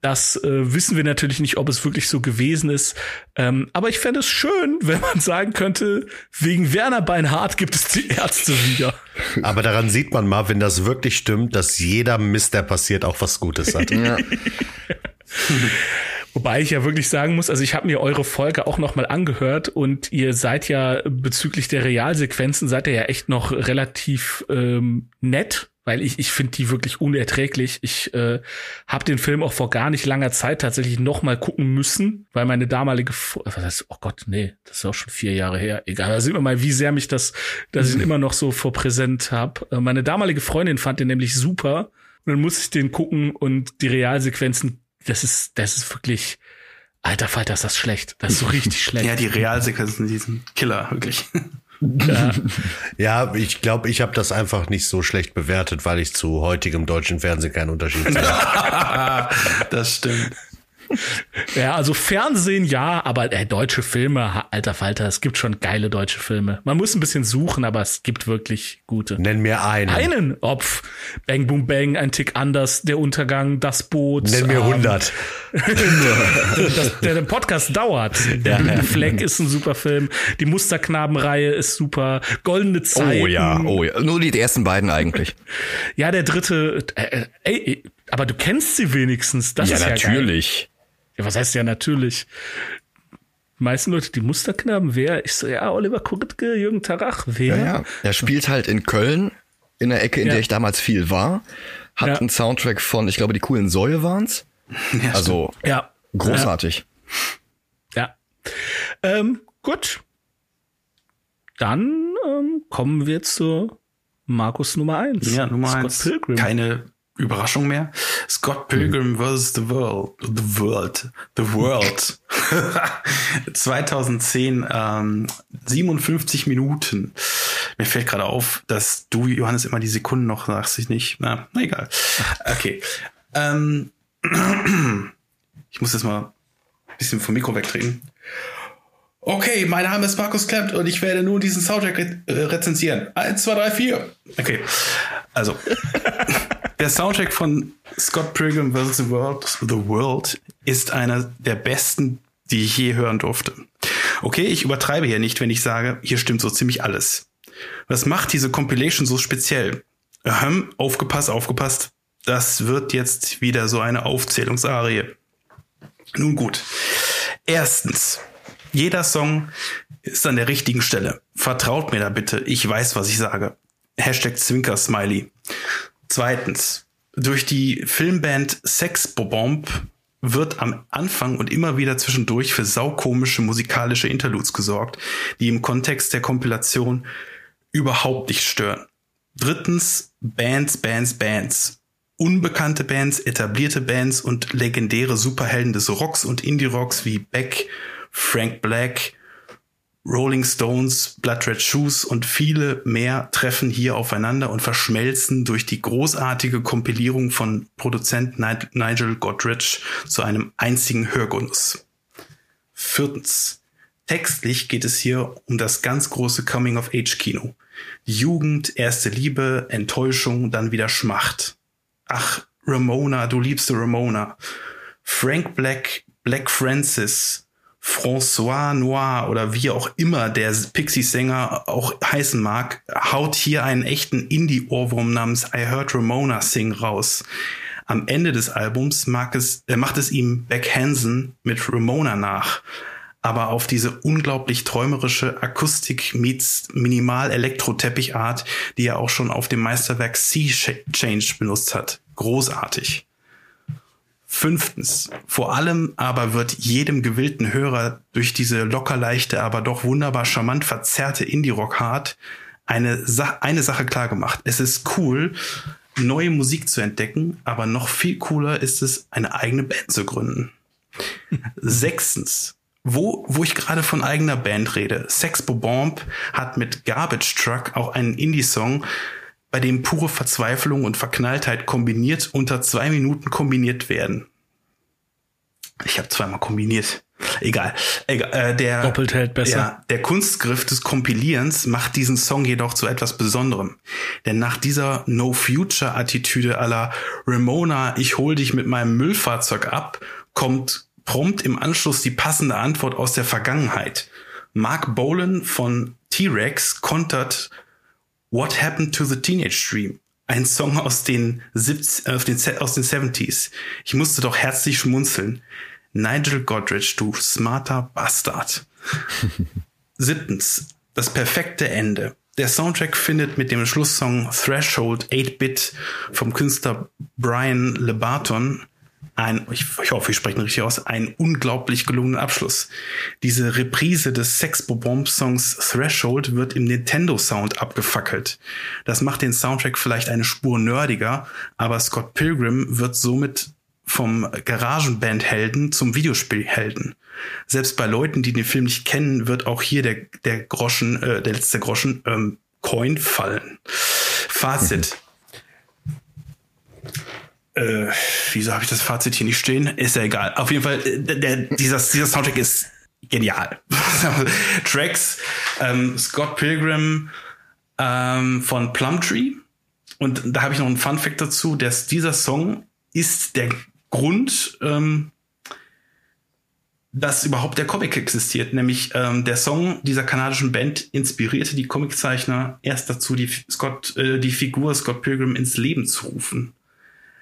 Das äh, wissen wir natürlich nicht, ob es wirklich so gewesen ist. Ähm, aber ich fände es schön, (laughs) wenn man sagen könnte, wegen Werner Beinhardt gibt es die Ärzte wieder. (laughs) Aber daran sieht man mal, wenn das wirklich stimmt, dass jeder Mist, der passiert, auch was Gutes hat. Ja. (laughs) (laughs) Wobei ich ja wirklich sagen muss, also ich habe mir eure Folge auch nochmal angehört und ihr seid ja bezüglich der Realsequenzen, seid ihr ja echt noch relativ ähm, nett, weil ich, ich finde die wirklich unerträglich. Ich äh, habe den Film auch vor gar nicht langer Zeit tatsächlich nochmal gucken müssen, weil meine damalige, was heißt, oh Gott, nee, das ist auch schon vier Jahre her. Egal, da sieht man mal, wie sehr mich das, dass ich ihn immer noch so vor präsent habe. Äh, meine damalige Freundin fand den nämlich super. Und dann muss ich den gucken und die Realsequenzen das ist, das ist wirklich, alter Falter, ist das schlecht. Das ist so richtig (laughs) schlecht. Ja, die Realsequenzen, die sind Killer, wirklich. Ja, (laughs) ja ich glaube, ich habe das einfach nicht so schlecht bewertet, weil ich zu heutigem deutschen Fernsehen keinen Unterschied sehe. (laughs) das stimmt. (laughs) Ja, also Fernsehen ja, aber äh, deutsche Filme, alter Falter, es gibt schon geile deutsche Filme. Man muss ein bisschen suchen, aber es gibt wirklich gute. Nenn mir einen. Einen? Opf. Bang Boom Bang, ein Tick anders, der Untergang, das Boot. Nenn mir ähm, 100. (laughs) das, der, der Podcast dauert. Der ja. Fleck ist ein super Film. Die Musterknabenreihe ist super. Goldene Zeiten. Oh ja, oh ja. Nur die ersten beiden eigentlich. Ja, der dritte. Äh, ey, aber du kennst sie wenigstens. Das ja, ist ja natürlich. Geil. Ja, was heißt ja natürlich? Die meisten Leute, die Musterknaben, wer? Ich so, ja, Oliver Kuritke, Jürgen Tarach, wer? Ja, ja. Er spielt halt in Köln, in der Ecke, in Ja. der ich damals viel war. Hat Ja. einen Soundtrack von, ich glaube, die coolen Säue waren's. Ja, Also Ja. großartig. Ja. Ähm, gut. Dann ähm, kommen wir zu Markus Nummer eins. Ja, Nummer Scott eins. Pilgrim. Keine Überraschung mehr. Scott Pilgrim vs. The World. The World. The World. (laughs) 2010, ähm, 57 Minuten. Mir fällt gerade auf, dass du, Johannes, immer die Sekunden noch sagst, ich nicht. Na, na egal. Okay. Ähm, (clears throat) ich muss jetzt mal ein bisschen vom Mikro wegtreten. Okay, mein Name ist Markus Klemmt und ich werde nun diesen Soundtrack re äh, rezensieren. Eins, zwei, drei, vier. Okay. Also, (laughs) der Soundtrack von Scott Pilgrim vs. The World, The World ist einer der besten, die ich je hören durfte. Okay, ich übertreibe hier nicht, wenn ich sage, hier stimmt so ziemlich alles. Was macht diese Compilation so speziell? Ahem, aufgepasst, aufgepasst. Das wird jetzt wieder so eine Aufzählungsarie. Nun gut. Erstens, jeder Song ist an der richtigen Stelle. Vertraut mir da bitte. Ich weiß, was ich sage. Hashtag Zwinker-Smiley. Zweitens, durch die Filmband Sex Bomb wird am Anfang und immer wieder zwischendurch für saukomische musikalische Interludes gesorgt, die im Kontext der Kompilation überhaupt nicht stören. Drittens, Bands, Bands, Bands. Unbekannte Bands, etablierte Bands und legendäre Superhelden des Rocks und Indie-Rocks wie Beck, Frank Black, Rolling Stones, Blood Red Shoes und viele mehr treffen hier aufeinander und verschmelzen durch die großartige Kompilierung von Produzent Ni- Nigel Godrich zu einem einzigen Hörgenuss. Viertens. Textlich geht es hier um das ganz große Coming-of-Age-Kino. Jugend, erste Liebe, Enttäuschung, dann wieder Schmacht. Ach, Ramona, du liebste Ramona. Frank Black, Black Francis, François Noir oder wie auch immer der Pixies-Sänger auch heißen mag, haut hier einen echten Indie-Ohrwurm namens I Heard Ramona Sing raus. Am Ende des Albums mag es, äh, macht es ihm Beck Hansen mit Ramona nach. Aber auf diese unglaublich träumerische Akustik meets Minimal Elektro-Teppich-Art, die er auch schon auf dem Meisterwerk Sea Change benutzt hat. Großartig. Fünftens. Vor allem aber wird jedem gewillten Hörer durch diese locker leichte, aber doch wunderbar charmant verzerrte Indie-Rock-Hard eine, Sa eine Sache klar gemacht. Es ist cool, neue Musik zu entdecken, aber noch viel cooler ist es, eine eigene Band zu gründen. (laughs) Sechstens. Wo, wo ich gerade von eigener Band rede. Sex Bomb hat mit Garbage Truck auch einen Indie-Song, bei dem pure Verzweiflung und Verknalltheit kombiniert unter zwei Minuten kombiniert werden. Ich habe zweimal kombiniert. Egal. Egal. Äh, der, Doppelt hält besser. Ja, der Kunstgriff des Kompilierens macht diesen Song jedoch zu etwas Besonderem. Denn nach dieser No-Future-Attitüde aller Ramona, ich hol dich mit meinem Müllfahrzeug ab, kommt prompt im Anschluss die passende Antwort aus der Vergangenheit. Mark Bolan von T-Rex kontert What Happened to the Teenage Dream? Ein Song aus den, 70, äh, aus den, aus den 70s. Ich musste doch herzlich schmunzeln. Nigel Godrich, du smarter Bastard. (laughs) Siebtens, das perfekte Ende. Der Soundtrack findet mit dem Schlusssong Threshold 8-Bit vom Künstler Brian LeBarton ein, ich, ich hoffe, ich spreche ihn richtig aus, einen unglaublich gelungenen Abschluss. Diese Reprise des Sex Bomb Songs Threshold wird im Nintendo Sound abgefackelt. Das macht den Soundtrack vielleicht eine Spur nerdiger, aber Scott Pilgrim wird somit vom Garagenband-Helden zum Videospielhelden. Selbst bei Leuten, die den Film nicht kennen, wird auch hier der, der Groschen, äh, der letzte Groschen, ähm, Coin fallen. Fazit. (laughs) Äh, wieso habe ich das Fazit hier nicht stehen? Ist ja egal. Auf jeden Fall, äh, der, dieser, dieser Soundtrack ist genial. (laughs) Tracks, ähm, Scott Pilgrim ähm, von Plumtree, und da habe ich noch einen Fun Fact dazu, dass dieser Song ist der Grund, ähm, dass überhaupt der Comic existiert. Nämlich ähm, der Song dieser kanadischen Band inspirierte die Comiczeichner erst dazu, die, Scott, äh, die Figur Scott Pilgrim ins Leben zu rufen.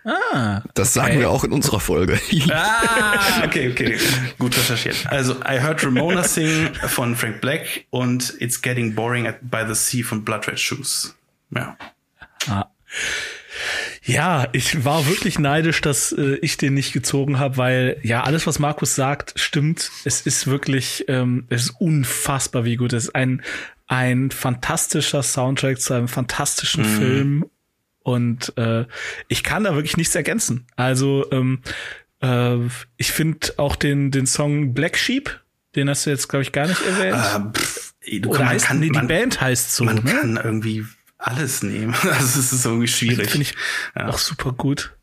Ah. Das sagen wir auch in unserer Folge. (laughs) Ah, okay, okay. Gut recherchiert. Also, I heard Ramona sing von Frank Black und It's Getting Boring at, by the Sea von Blood Red Shoes. Ja. Ah. Ja, ich war wirklich neidisch, dass äh, ich den nicht gezogen habe, weil ja alles, was Markus sagt, stimmt. Es ist wirklich, ähm, es ist unfassbar, wie gut. Es ist ein ein fantastischer Soundtrack zu einem fantastischen Mhm. Film und äh, ich kann da wirklich nichts ergänzen. Also ähm, äh, ich finde auch den den Song Black Sheep, den hast du jetzt glaube ich gar nicht erwähnt. Äh, pff, du, Oder man heißt kann, nee, die man, Band heißt so. man ne? kann irgendwie alles nehmen. (laughs) Also, es ist irgendwie schwierig. Finde ich Ja. auch super gut.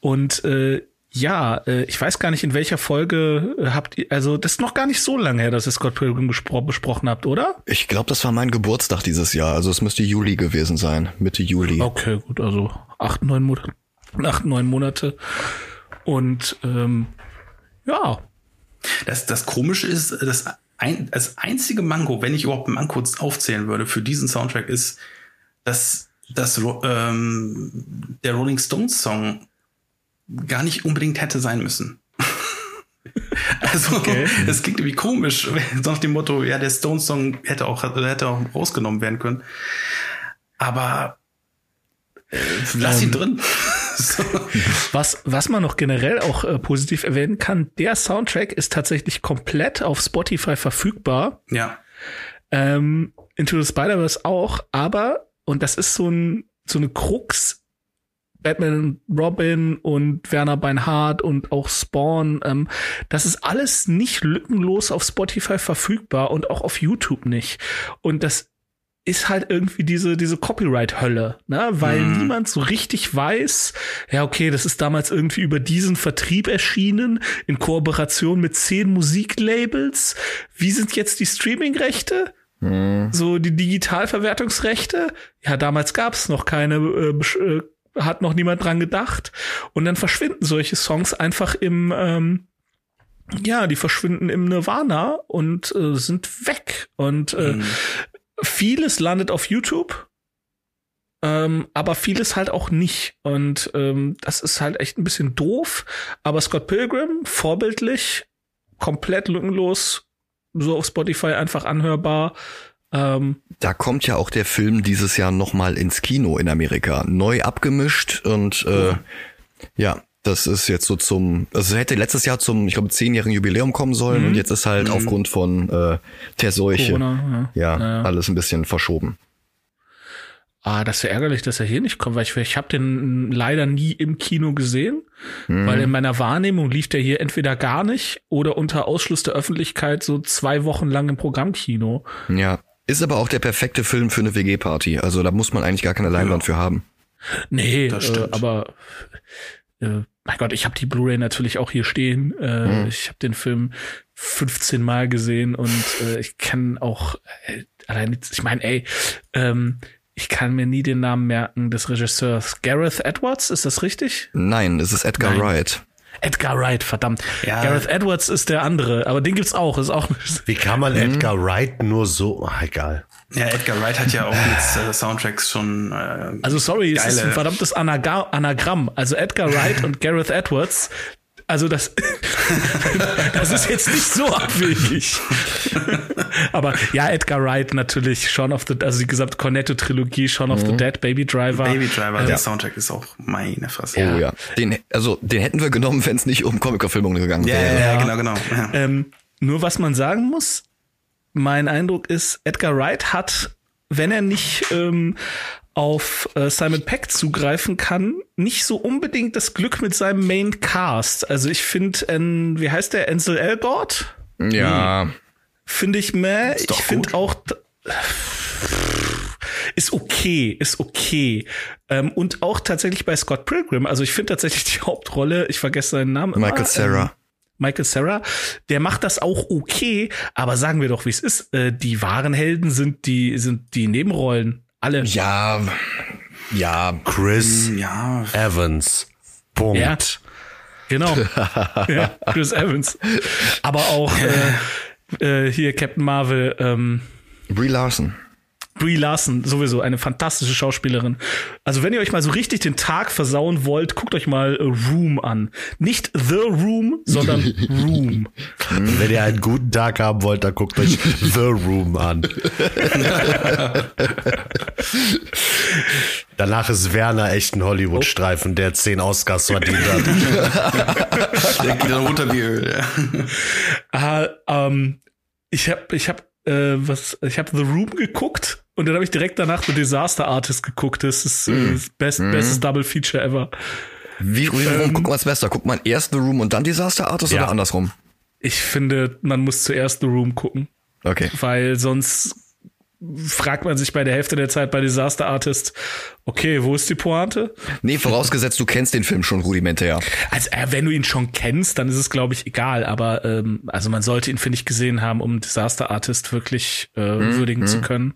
Und äh, ja, äh, ich weiß gar nicht, in welcher Folge äh, habt ihr, also das ist noch gar nicht so lange her, dass ihr Scott Pilgrim gespro besprochen habt, oder? Ich glaube, das war mein Geburtstag dieses Jahr. Also es müsste Juli gewesen sein. Mitte Juli. Okay, gut, also acht, neun Monate. Acht, neun Monate. Und ähm, ja, Das, das Komische ist, das, ein, das einzige Mango, wenn ich überhaupt ein Mango aufzählen würde für diesen Soundtrack, ist, dass, dass ähm, der Rolling Stones Song gar nicht unbedingt hätte sein müssen. (laughs) also, Okay. es klingt irgendwie komisch, (laughs) so nach dem Motto, ja, der Stones Song hätte auch, hätte auch rausgenommen werden können. Aber äh, lass ihn Ähm, drin. (laughs) so. was, was man noch generell auch äh, positiv erwähnen kann, der Soundtrack ist tatsächlich komplett auf Spotify verfügbar. Ja. Ähm, Into the Spider-Verse auch, aber, und das ist so ein, so eine Krux, Batman Robin und Werner Beinhardt und auch Spawn, ähm, das ist alles nicht lückenlos auf Spotify verfügbar und auch auf YouTube nicht. Und das ist halt irgendwie diese, diese Copyright-Hölle, ne? weil Mhm. niemand so richtig weiß, ja, okay, das ist damals irgendwie über diesen Vertrieb erschienen, in Kooperation mit zehn Musiklabels. Wie sind jetzt die Streaming-Rechte? Hm. So die Digitalverwertungsrechte? Ja, damals gab es noch keine, äh, äh, hat noch niemand dran gedacht. Und dann verschwinden solche Songs einfach im, ähm, ja, die verschwinden im Nirvana und äh, sind weg. Und äh, Mhm. vieles landet auf YouTube, ähm, aber vieles halt auch nicht. Und ähm, das ist halt echt ein bisschen doof. Aber Scott Pilgrim, vorbildlich, komplett lückenlos, so auf Spotify einfach anhörbar. Ähm, Da kommt ja auch der Film dieses Jahr nochmal ins Kino in Amerika. Neu abgemischt und äh, ja, das ist jetzt so zum, also hätte letztes Jahr zum, ich glaube, zehnjährigen Jubiläum kommen sollen Mhm. und jetzt ist halt Mhm. aufgrund von äh, der Seuche Corona, ja. ja, Naja. alles ein bisschen verschoben. Ah, das ist ja ärgerlich, dass er hier nicht kommt, weil ich, ich habe den leider nie im Kino gesehen, Mhm. weil in meiner Wahrnehmung lief der hier entweder gar nicht oder unter Ausschluss der Öffentlichkeit so zwei Wochen lang im Programmkino. Ja. Ist aber auch der perfekte Film für eine WG-Party. Also da muss man eigentlich gar keine Leinwand für haben. Nee, Das äh, stimmt. aber äh, mein Gott, ich habe die Blu-ray natürlich auch hier stehen. Äh, Mhm. Ich habe den Film 15 Mal gesehen und äh, ich kann auch äh, allein, jetzt- ich meine, ey, ähm, ich kann mir nie den Namen merken des Regisseurs. Gareth Edwards, ist das richtig? Nein, es ist Edgar Nein. Wright. Edgar Wright, verdammt. Ja. Gareth Edwards ist der andere, aber den gibt's auch, ist auch Wie kann man Edgar Wright nur so, ach, egal. Ja, Edgar Wright hat ja auch mit äh, Soundtracks schon. Äh, Also sorry, es ist Geile- ein verdammtes Anaga Anagramm. Also Edgar Wright (laughs) und Gareth Edwards. Also das, (laughs) das ist jetzt nicht so abwegig. (laughs) Aber ja, Edgar Wright natürlich, Shaun of the, also die gesamte Cornetto-Trilogie, Shaun of the Dead, Baby Driver. Baby Driver, Äh, der Soundtrack ist auch meine Fresse. Ja. Oh ja. Den, also den hätten wir genommen, wenn es nicht um Comic-Verfilmungen gegangen Ja, wäre. ja, Ja. genau, genau. Ja. Ähm, nur was man sagen muss, mein Eindruck ist, Edgar Wright hat, wenn er nicht ähm, auf äh, Simon Peck zugreifen kann, nicht so unbedingt das Glück mit seinem Main Cast. Also ich finde, ähm, wie heißt der, Ansel Elgort? Ja. Finde ich mehr. Ich finde auch ist okay, ist okay. Ähm, und auch tatsächlich bei Scott Pilgrim. Also ich finde tatsächlich die Hauptrolle, ich vergesse seinen Namen. immer, Michael Cera. Ähm, Michael Sarah, der macht das auch okay, aber sagen wir doch, wie es ist. Äh, die wahren Helden sind die, sind die Nebenrollen. Alle. Ja, Ja, Chris Hm, Ja, Evans. Punkt. Ja. Genau. (laughs) ja, Chris Evans. Aber auch äh, äh, hier Captain Marvel, ähm, Brie Larson. Brie Larson, sowieso eine fantastische Schauspielerin. Also wenn ihr euch mal so richtig den Tag versauen wollt, guckt euch mal äh, Room an. Nicht The Room, sondern (laughs) Room. Wenn ihr einen guten Tag haben wollt, dann guckt euch (laughs) The Room an. Danach ist Werner echt ein Hollywood-Streifen, der zehn Oscars verdient hat. (laughs) der geht dann runter wie Öl. Ja. Ah, ähm, ich habe ich hab, äh, was ich habe The Room geguckt und dann habe ich direkt danach The Disaster Artist geguckt. Das ist äh, das best, bestes Double Feature ever. Wie, wie Ähm, guckt man es besser? Guckt man erst The Room und dann Disaster Artist Ja. oder andersrum? Ich finde, man muss zuerst The Room gucken, Okay. weil sonst fragt man sich bei der Hälfte der Zeit bei Disaster Artist, okay, wo ist die Pointe? Nee, vorausgesetzt, du kennst den Film schon rudimentär. Also äh, wenn du ihn schon kennst, dann ist es glaube ich egal, aber ähm, also man sollte ihn finde ich gesehen haben, um Disaster Artist wirklich äh, würdigen zu können.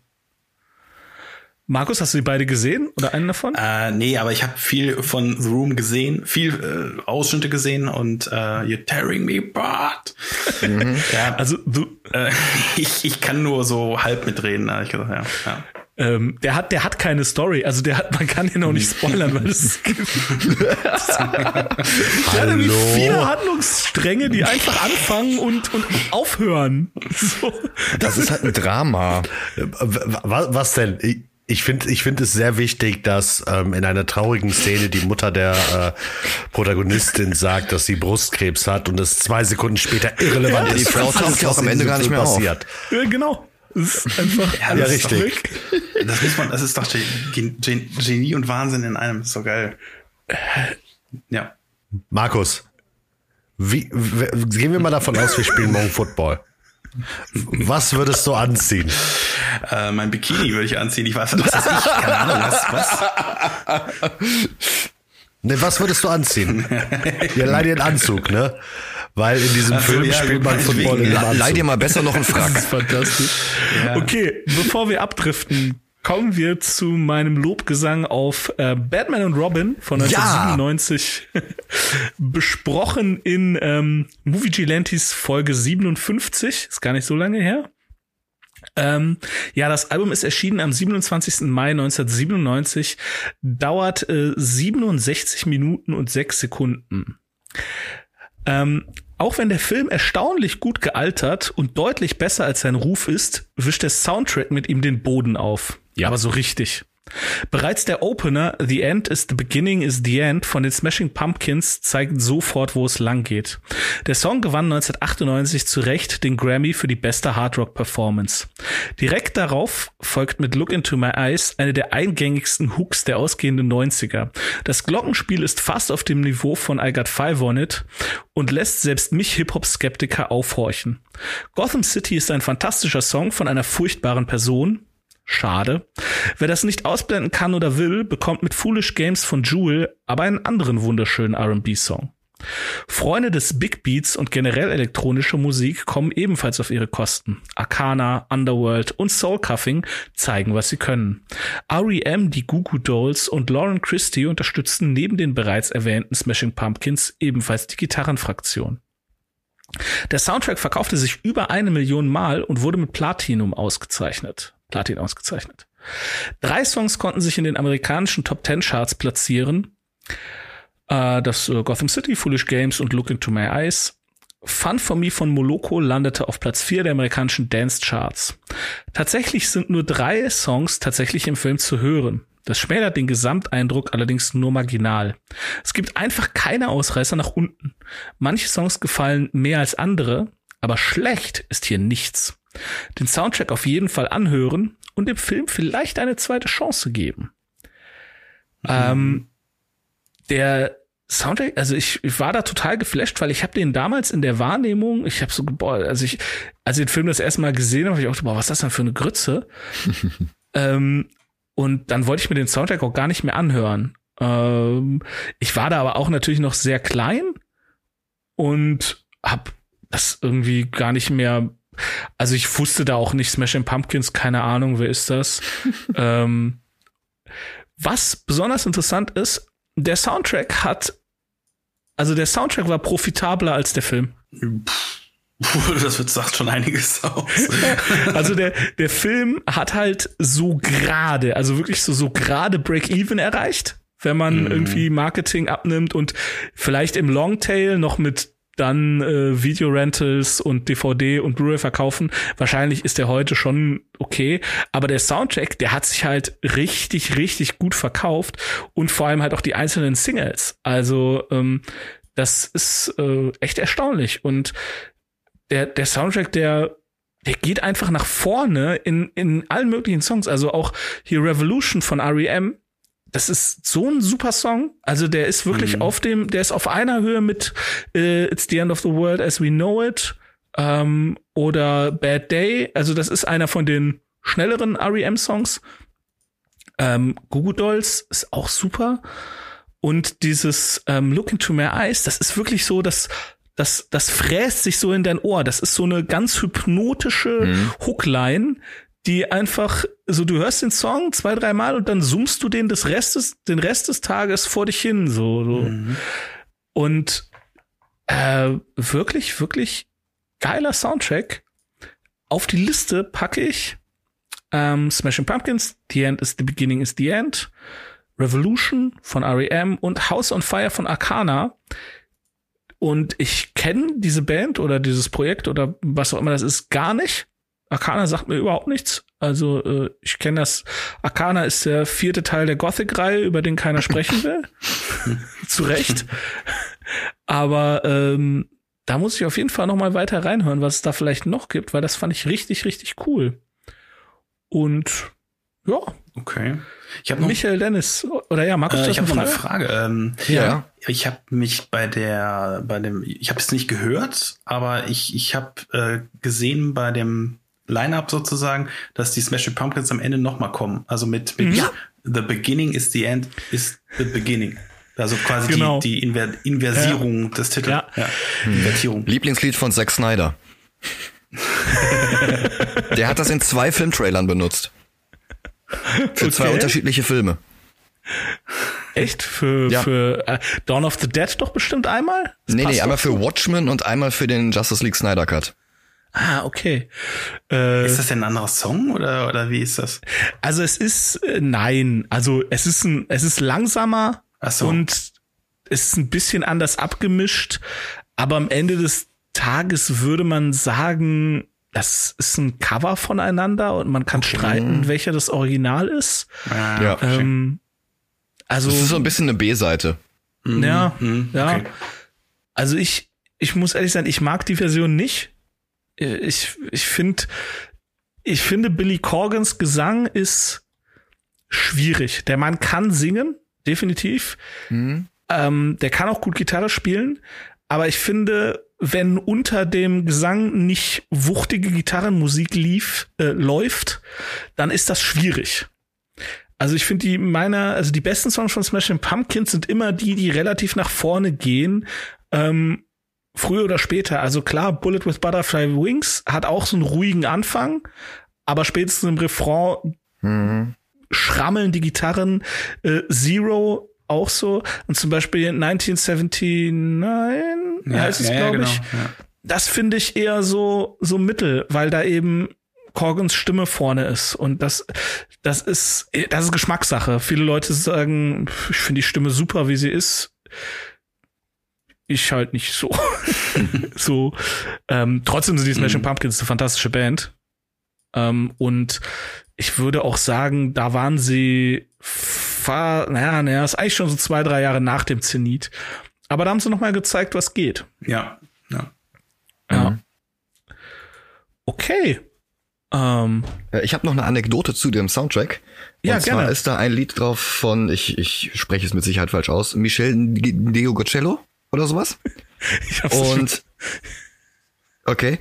Markus, hast du die beide gesehen oder einen davon? Äh, nee, aber ich habe viel von The Room gesehen, viel äh, Ausschnitte gesehen und äh, You're tearing me apart. (laughs) ja, Also du, äh, (laughs) ich, ich kann nur so halb mitreden, ehrlich gesagt, ja. ja. ähm, der hat, der hat keine Story. Also der hat, man kann ihn auch nicht spoilern, weil es ist. (laughs) der hat Hallo? vier Handlungsstränge, die einfach anfangen und, und aufhören. So. Das ist halt ein Drama. Was, was denn? Ich- finde ich finde es sehr wichtig, dass ähm, in einer traurigen Szene die Mutter der äh, Protagonistin sagt, dass sie Brustkrebs hat und es zwei Sekunden später irrelevant Ja, die ist. Frau für taucht ja auch was am Ende gar nicht mehr auf. passiert. Ja, genau. Das ist einfach Ja, alles richtig. weg. Das muss man, das ist doch Gen- Gen- Genie und Wahnsinn in einem, das ist so geil. Ja. Markus, wie, w- gehen wir mal davon aus, wir spielen morgen Football. Was würdest du anziehen? Äh, mein Bikini würde ich anziehen. Ich weiß, was ist ich? Keine Ahnung, was, was? Ne, was würdest du anziehen? Ja, leih dir einen Anzug, ne? Weil in diesem Ach so, Film ja, spielt man Football in einem Leih dir Anzug. mal besser noch einen Frack. Das ist fantastisch. Okay, bevor wir abdriften, kommen wir zu meinem Lobgesang auf äh, Batman und Robin von Ja! 1997. (laughs) Besprochen in ähm, Movie Gilantes Folge 57. Ist gar nicht so lange her. Ähm, ja, das Album ist erschienen am 27. Mai 1997, dauert äh, 67 Minuten und 6 Sekunden. Ähm, auch wenn der Film erstaunlich gut gealtert und deutlich besser als sein Ruf ist, wischt der Soundtrack mit ihm den Boden auf. Ja, aber so richtig. Bereits der Opener The End is the Beginning is the End von den Smashing Pumpkins zeigt sofort, wo es lang geht. Der Song gewann 1998 zu Recht den Grammy für die beste Hardrock Performance. Direkt darauf folgt mit Look into My Eyes eine der eingängigsten Hooks der ausgehenden 90er. Das Glockenspiel ist fast auf dem Niveau von I Got Five on It und lässt selbst mich Hip-Hop-Skeptiker aufhorchen. Gotham City ist ein fantastischer Song von einer furchtbaren Person, Schade. Wer das nicht ausblenden kann oder will, bekommt mit Foolish Games von Jewel aber einen anderen wunderschönen R&B-Song. Freunde des Big Beats und generell elektronischer Musik kommen ebenfalls auf ihre Kosten. Arcana, Underworld und Soul Cuffing zeigen, was sie können. R.E.M., die Goo Goo Dolls und Lauren Christie unterstützten neben den bereits erwähnten Smashing Pumpkins ebenfalls die Gitarrenfraktion. Der Soundtrack verkaufte sich über eine Million Mal und wurde mit Platinum ausgezeichnet. Platin ausgezeichnet. Drei Songs konnten sich in den amerikanischen Top Ten Charts platzieren. Äh, das äh, Gotham City, Foolish Games und Look Into My Eyes. Fun for Me von Moloko landete auf Platz 4 der amerikanischen Dance Charts. Tatsächlich sind nur drei Songs tatsächlich im Film zu hören. Das schmälert den Gesamteindruck allerdings nur marginal. Es gibt einfach keine Ausreißer nach unten. Manche Songs gefallen mehr als andere, aber schlecht ist hier nichts. Den Soundtrack auf jeden Fall anhören und dem Film vielleicht eine zweite Chance geben. Ähm, der Soundtrack, also ich, ich war da total geflasht, weil ich habe den damals in der Wahrnehmung, ich habe so, boah, also ich, als ich den Film das erste Mal gesehen habe, hab ich auch, boah, was ist das denn für eine Grütze? (laughs) ähm, und dann wollte ich mir den Soundtrack auch gar nicht mehr anhören. Ähm, ich war da aber auch natürlich noch sehr klein und hab das irgendwie gar nicht mehr. Also ich wusste da auch nicht Smashing Pumpkins, keine Ahnung, wer ist das? (laughs) ähm, Was besonders interessant ist, der Soundtrack hat, also der Soundtrack war profitabler als der Film. Puh, das wird, sagt schon einiges aus. (laughs) also der, der Film hat halt so gerade, also wirklich so, so gerade Break-Even erreicht, wenn man mhm. irgendwie Marketing abnimmt und vielleicht im Longtail noch mit dann äh, Video-Rentals und DVD und Blu-ray verkaufen. Wahrscheinlich ist der heute schon okay, aber der Soundtrack, der hat sich halt richtig, richtig gut verkauft und vor allem halt auch die einzelnen Singles. Also ähm, das ist äh, echt erstaunlich und der, der Soundtrack, der der geht einfach nach vorne in, in allen möglichen Songs. Also auch hier Revolution von REM, das ist so ein super Song. Also der ist wirklich mhm. auf dem, der ist auf einer Höhe mit äh, It's the End of the World as We Know It ähm, oder Bad Day. Also das ist einer von den schnelleren REM-Songs. Ähm, Goo Dolls ist auch super. Und dieses ähm, Look into My Eyes, das ist wirklich so, dass das, das fräst sich so in dein Ohr. Das ist so eine ganz hypnotische mhm. Hookline, die einfach, so du hörst den Song zwei, dreimal und dann zoomst du den des Restes, den Rest des Tages vor dich hin, so. so. Mhm. Und äh, wirklich, wirklich geiler Soundtrack. Auf die Liste packe ich ähm, Smashing Pumpkins, The End is the Beginning is the End, Revolution von REM und House on Fire von Arcana. Und ich kenne diese Band oder dieses Projekt oder was auch immer das ist gar nicht. Arcana sagt mir überhaupt nichts. Also äh, ich kenne das. Arcana ist der vierte Teil der Gothic-Reihe, über den keiner sprechen will. (laughs) Zu Recht. Aber ähm, da muss ich auf jeden Fall noch mal weiter reinhören, was es da vielleicht noch gibt, weil das fand ich richtig, richtig cool. Und ja. Okay. Ich habe Michael Dennis oder ja, Markus, äh, ich habe noch eine Frage. Ähm, ja. Ich habe mich bei der, bei dem, ich habe es nicht gehört, aber ich ich habe äh, gesehen bei dem Line-up sozusagen, dass die Smashing Pumpkins am Ende nochmal kommen. Also mit, mit ja. The Beginning is the End is the Beginning. Also quasi genau. die, die Inver Inversierung ja. des Titels. Ja. ja. Invertierung. Lieblingslied von Zack Snyder. (laughs) Der hat das in zwei Filmtrailern benutzt. Für okay. zwei unterschiedliche Filme. Echt? Für, ja. für äh, Dawn of the Dead doch bestimmt einmal? Das nee, nee, einmal für Watchmen und einmal für den Justice League Snyder Cut. Ah, okay. Äh, ist das denn ein anderer Song oder, oder wie ist das? Also es ist, äh, nein, also es ist ein, es ist langsamer Ach so. und es ist ein bisschen anders abgemischt, aber am Ende des Tages würde man sagen, das ist ein Cover voneinander und man kann okay. streiten, welcher das Original ist. Ah, ja. Ähm, also das ist so ein bisschen eine B-Seite. Mhm. Ja, mhm. ja. Okay. Also ich, ich muss ehrlich sein, ich mag die Version nicht. Ich, ich finde, ich finde Billy Corgans Gesang ist schwierig. Der Mann kann singen, definitiv. Mhm. Ähm, der kann auch gut Gitarre spielen, aber ich finde, wenn unter dem Gesang nicht wuchtige Gitarrenmusik lief, äh, läuft, dann ist das schwierig. Also ich finde die meiner, also die besten Songs von Smashing Pumpkins sind immer die, die relativ nach vorne gehen. Ähm, früher oder später. Also klar, Bullet with Butterfly Wings hat auch so einen ruhigen Anfang, aber spätestens im Refrain mhm. schrammeln die Gitarren. Äh, Zero auch so. Und zum Beispiel 1979, ja, heißt es, ja, glaube ja, genau. ich. Ja. Das finde ich eher so, so mittel, weil da eben Corgans Stimme vorne ist. Und das, das ist, das ist Geschmackssache. Viele Leute sagen, ich finde die Stimme super, wie sie ist. Ich halt nicht so. (laughs) so. Ähm, trotzdem sind die Smashing mhm. Pumpkins eine fantastische Band. Ähm, und ich würde auch sagen, da waren sie naja, naja, ist eigentlich schon so zwei, drei Jahre nach dem Zenit. Aber da haben sie noch mal gezeigt, was geht. Ja, ja. Ja. Mhm. Okay. Ähm, ich habe noch eine Anekdote zu dem Soundtrack. Und ja, zwar gerne. ist da ein Lied drauf von, ich, ich spreche es mit Sicherheit falsch aus, Michel Deo Gocello oder sowas. (laughs) ich hab's Und (laughs) okay.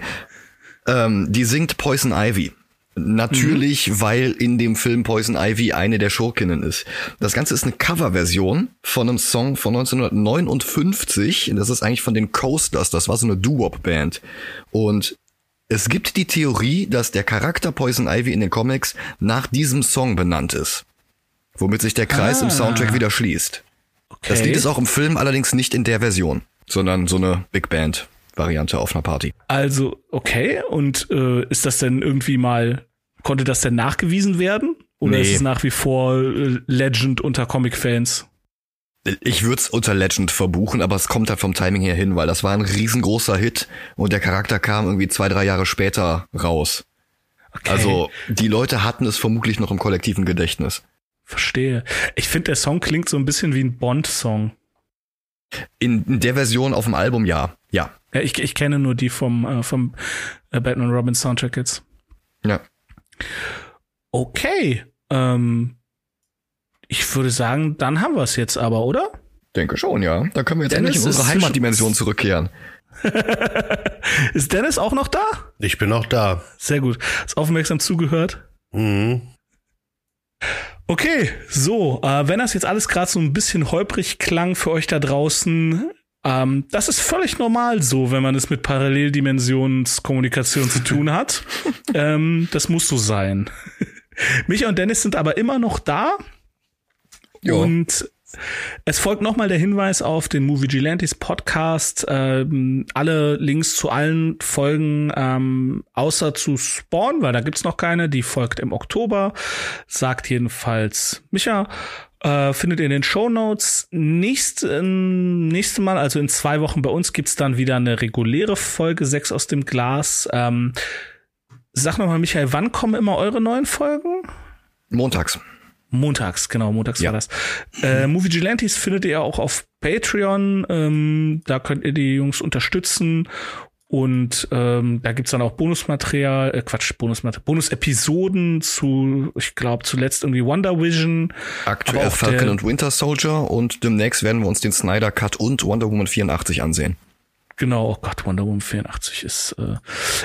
Ähm, die singt Poison Ivy. Natürlich, mhm. weil in dem Film Poison Ivy eine der Schurkinnen ist. Das Ganze ist eine Coverversion von einem Song von 1959. Das ist eigentlich von den Coasters. Das war so eine Doo-Wop-Band. Und es gibt die Theorie, dass der Charakter Poison Ivy in den Comics nach diesem Song benannt ist. womit sich der Kreis Ah. im Soundtrack wieder schließt. Das Lied ist auch im Film allerdings nicht in der Version, sondern so eine Big Band Variante auf einer Party. Also, okay. Und äh, ist das denn irgendwie mal, konnte das denn nachgewiesen werden? Oder Nee. ist es nach wie vor äh, Legend unter Comic-Fans? Ich würde es unter Legend verbuchen, aber es kommt halt vom Timing her hin, weil das war ein riesengroßer Hit und der Charakter kam irgendwie zwei, drei Jahre später raus. Okay, Also die Leute hatten es vermutlich noch im kollektiven Gedächtnis. Verstehe. Ich finde, der Song klingt so ein bisschen wie ein Bond-Song. In, in der Version auf dem Album ja. Ja. Ja, ich, ich kenne nur die vom, äh, vom äh, Batman Robin Soundtrack jetzt. Ja. Okay. Ähm, ich würde sagen, dann haben wir es jetzt aber, oder? Denke schon, ja. Da können wir jetzt Dennis endlich in unsere Heimatdimension zurückkehren. (laughs) Ist Dennis auch noch da? Ich bin auch da. Sehr gut. Hast aufmerksam zugehört. Mhm. Okay, so, äh, wenn das jetzt alles gerade so ein bisschen holprig klang für euch da draußen, ähm, das ist völlig normal so, wenn man es mit Paralleldimensionskommunikation zu tun hat. (laughs) ähm, das muss so sein. (laughs) Micha und Dennis sind aber immer noch da. Ja. Und es folgt nochmal der Hinweis auf den Movie Gilantes Podcast. Ähm, alle Links zu allen Folgen, ähm, außer zu Spawn, weil da gibt's noch keine, die folgt im Oktober. Sagt jedenfalls Micha. Äh, findet ihr in den Show Notes. Nächst, äh, nächste Mal, also in zwei Wochen bei uns, gibt's dann wieder eine reguläre Folge 6 aus dem Glas. Ähm, sag nochmal, Michael, wann kommen immer eure neuen Folgen? Montags. Montags, genau, montags Ja. war das. Äh, Movie Gilantes findet ihr auch auf Patreon. Ähm, da könnt ihr die Jungs unterstützen. Und ähm, da gibt's dann auch Bonusmaterial, äh, Quatsch, Bonusmaterial, Bonusepisoden zu, ich glaube, zuletzt irgendwie Wonder Vision. Aktuell auch Falcon und Winter Soldier und demnächst werden wir uns den Snyder Cut und Wonder Woman 84 ansehen. Genau, oh Gott, Wonder Woman 84 ist. Äh,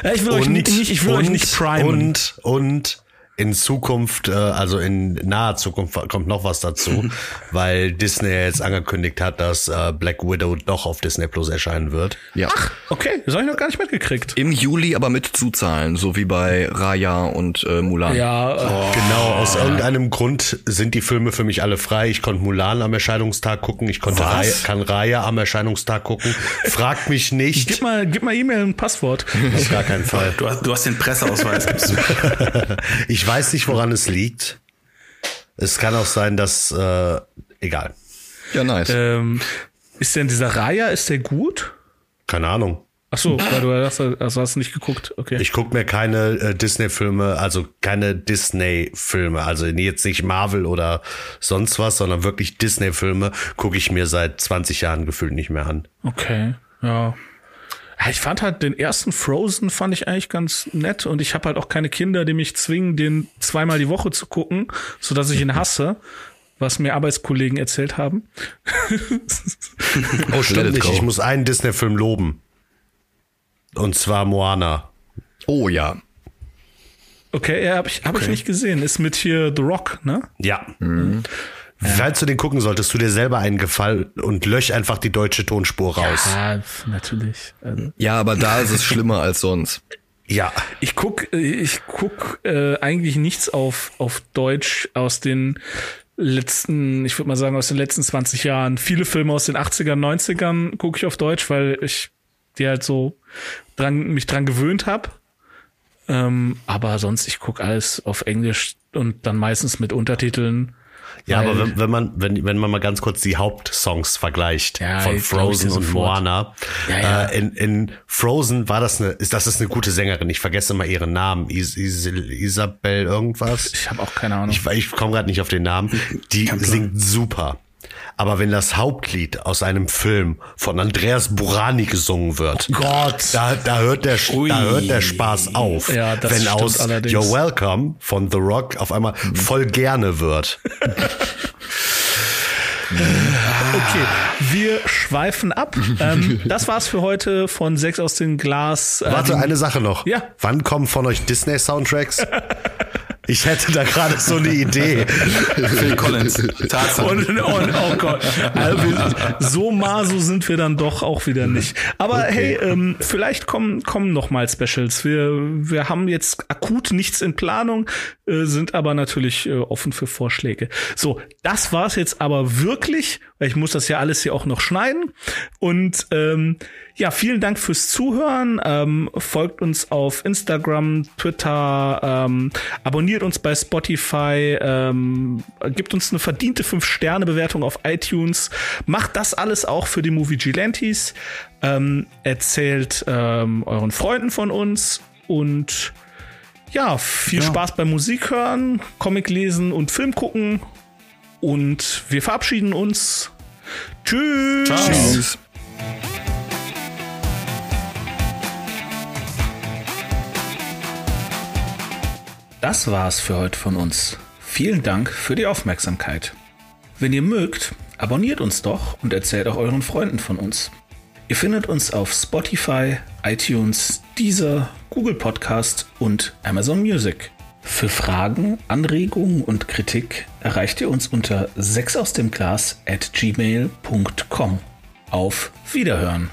ja, ich will euch nicht, nicht, ich will euch nicht primen. Und, und in Zukunft, äh, also in naher Zukunft kommt noch was dazu, (laughs) weil Disney jetzt angekündigt hat, dass äh, Black Widow doch auf Disney Plus erscheinen wird. Ja. okay, das habe ich noch gar nicht mitgekriegt. Im Juli aber mit Zuzahlen, so wie bei Raya und äh, Mulan. Ja, äh, Genau, aus irgendeinem Grund sind die Filme für mich alle frei. Ich konnte Mulan am Erscheinungstag gucken, ich konnte Was? Raya, kann Raya am Erscheinungstag gucken. Fragt mich gib nicht. mal, gib mal E-Mail und Passwort. Auf gar keinen Fall. Du hast, du hast den Presseausweis. gibst du. (laughs) Ich weiß nicht, woran es liegt. Es kann auch sein, dass äh, egal. Ja, nice. ähm, ist denn dieser Raya, ist der gut? Keine Ahnung. Ach so, weil du hast, also hast nicht geguckt. Okay. Ich gucke mir keine äh, Disney-Filme, also keine Disney-Filme, also jetzt nicht Marvel oder sonst was, sondern wirklich Disney-Filme gucke ich mir seit 20 Jahren gefühlt nicht mehr an. Okay, ja. Ja, Ich fand halt den ersten Frozen fand ich eigentlich ganz nett und ich habe halt auch keine Kinder, die mich zwingen, den zweimal die Woche zu gucken, so dass ich ihn hasse, was mir Arbeitskollegen erzählt haben. (laughs) Oh, stimmt nicht. Ich muss einen Disney-Film loben. Und zwar Moana. oh ja. Okay, ja, habe ich hab ich nicht gesehen. Ist mit hier The Rock, ne? Ja. Falls du den gucken solltest, tu dir selber einen Gefallen und lösch einfach die deutsche Tonspur raus. Ja, natürlich. Also, Ja, aber da ist es schlimmer als sonst. Ja. ich guck, äh, ich guck äh, eigentlich nichts auf auf Deutsch aus den letzten, ich würde mal sagen aus den letzten 20 Jahren. Viele Filme aus den 80ern, 90ern gucke ich auf Deutsch, weil ich die halt so dran mich dran gewöhnt habe. Ähm, aber sonst ich guck alles auf Englisch und dann meistens mit Untertiteln. Ja, aber wenn, wenn man, wenn, wenn man mal ganz kurz die Hauptsongs vergleicht Ja, von Frozen und. Moana, Ja, ja. Äh, in, in Frozen war das eine, ist, das ist eine gute Sängerin. Ich vergesse immer ihren Namen. Is, Is, Isabel irgendwas. ich habe auch keine Ahnung. Ich, ich komme gerade nicht auf den Namen. Die singt super. Aber wenn das Hauptlied aus einem Film von Andreas Burani gesungen wird, Gott. da, da, hört der, Ui. da hört der Spaß auf. Ja, das wenn aus allerdings. You're Welcome von The Rock auf einmal voll gerne wird. (laughs) Okay, wir schweifen ab. ähm, das war's für heute von Sechs aus dem Glas. Ähm, Warte, eine Sache noch. Ja. Wann kommen von euch Disney-Soundtracks? (laughs) Ich hätte da gerade so eine Idee. Phil Collins. Tatsache. Und, und, oh Gott, also wir, so maso sind wir dann doch auch wieder nicht. Aber hey, ähm, vielleicht kommen kommen noch mal Specials. Wir wir haben jetzt akut nichts in Planung, äh, sind aber natürlich äh, offen für Vorschläge. So, das war's jetzt aber wirklich, weil ich muss das ja alles hier auch noch schneiden. Und ähm, ja, vielen Dank fürs Zuhören. Ähm, folgt uns auf Instagram, Twitter, ähm, abonniert uns bei Spotify, ähm, gibt uns eine verdiente 5-Sterne-Bewertung auf iTunes. Macht das alles auch für die Movie Gilantes. Ähm, erzählt ähm, euren Freunden von uns und ja, viel Ja. Spaß beim Musik hören, Comic lesen und Film gucken. Und wir verabschieden uns. Tschüss. Ciao. Tschüss. Das war's für heute von uns. Vielen Dank für die Aufmerksamkeit. Wenn ihr mögt, abonniert uns doch und erzählt auch euren Freunden von uns. Ihr findet uns auf Spotify, iTunes, Deezer, Google Podcast und Amazon Music. Für Fragen, Anregungen und Kritik erreicht ihr uns unter 6 aus dem Glas at gmail.com. Auf Wiederhören!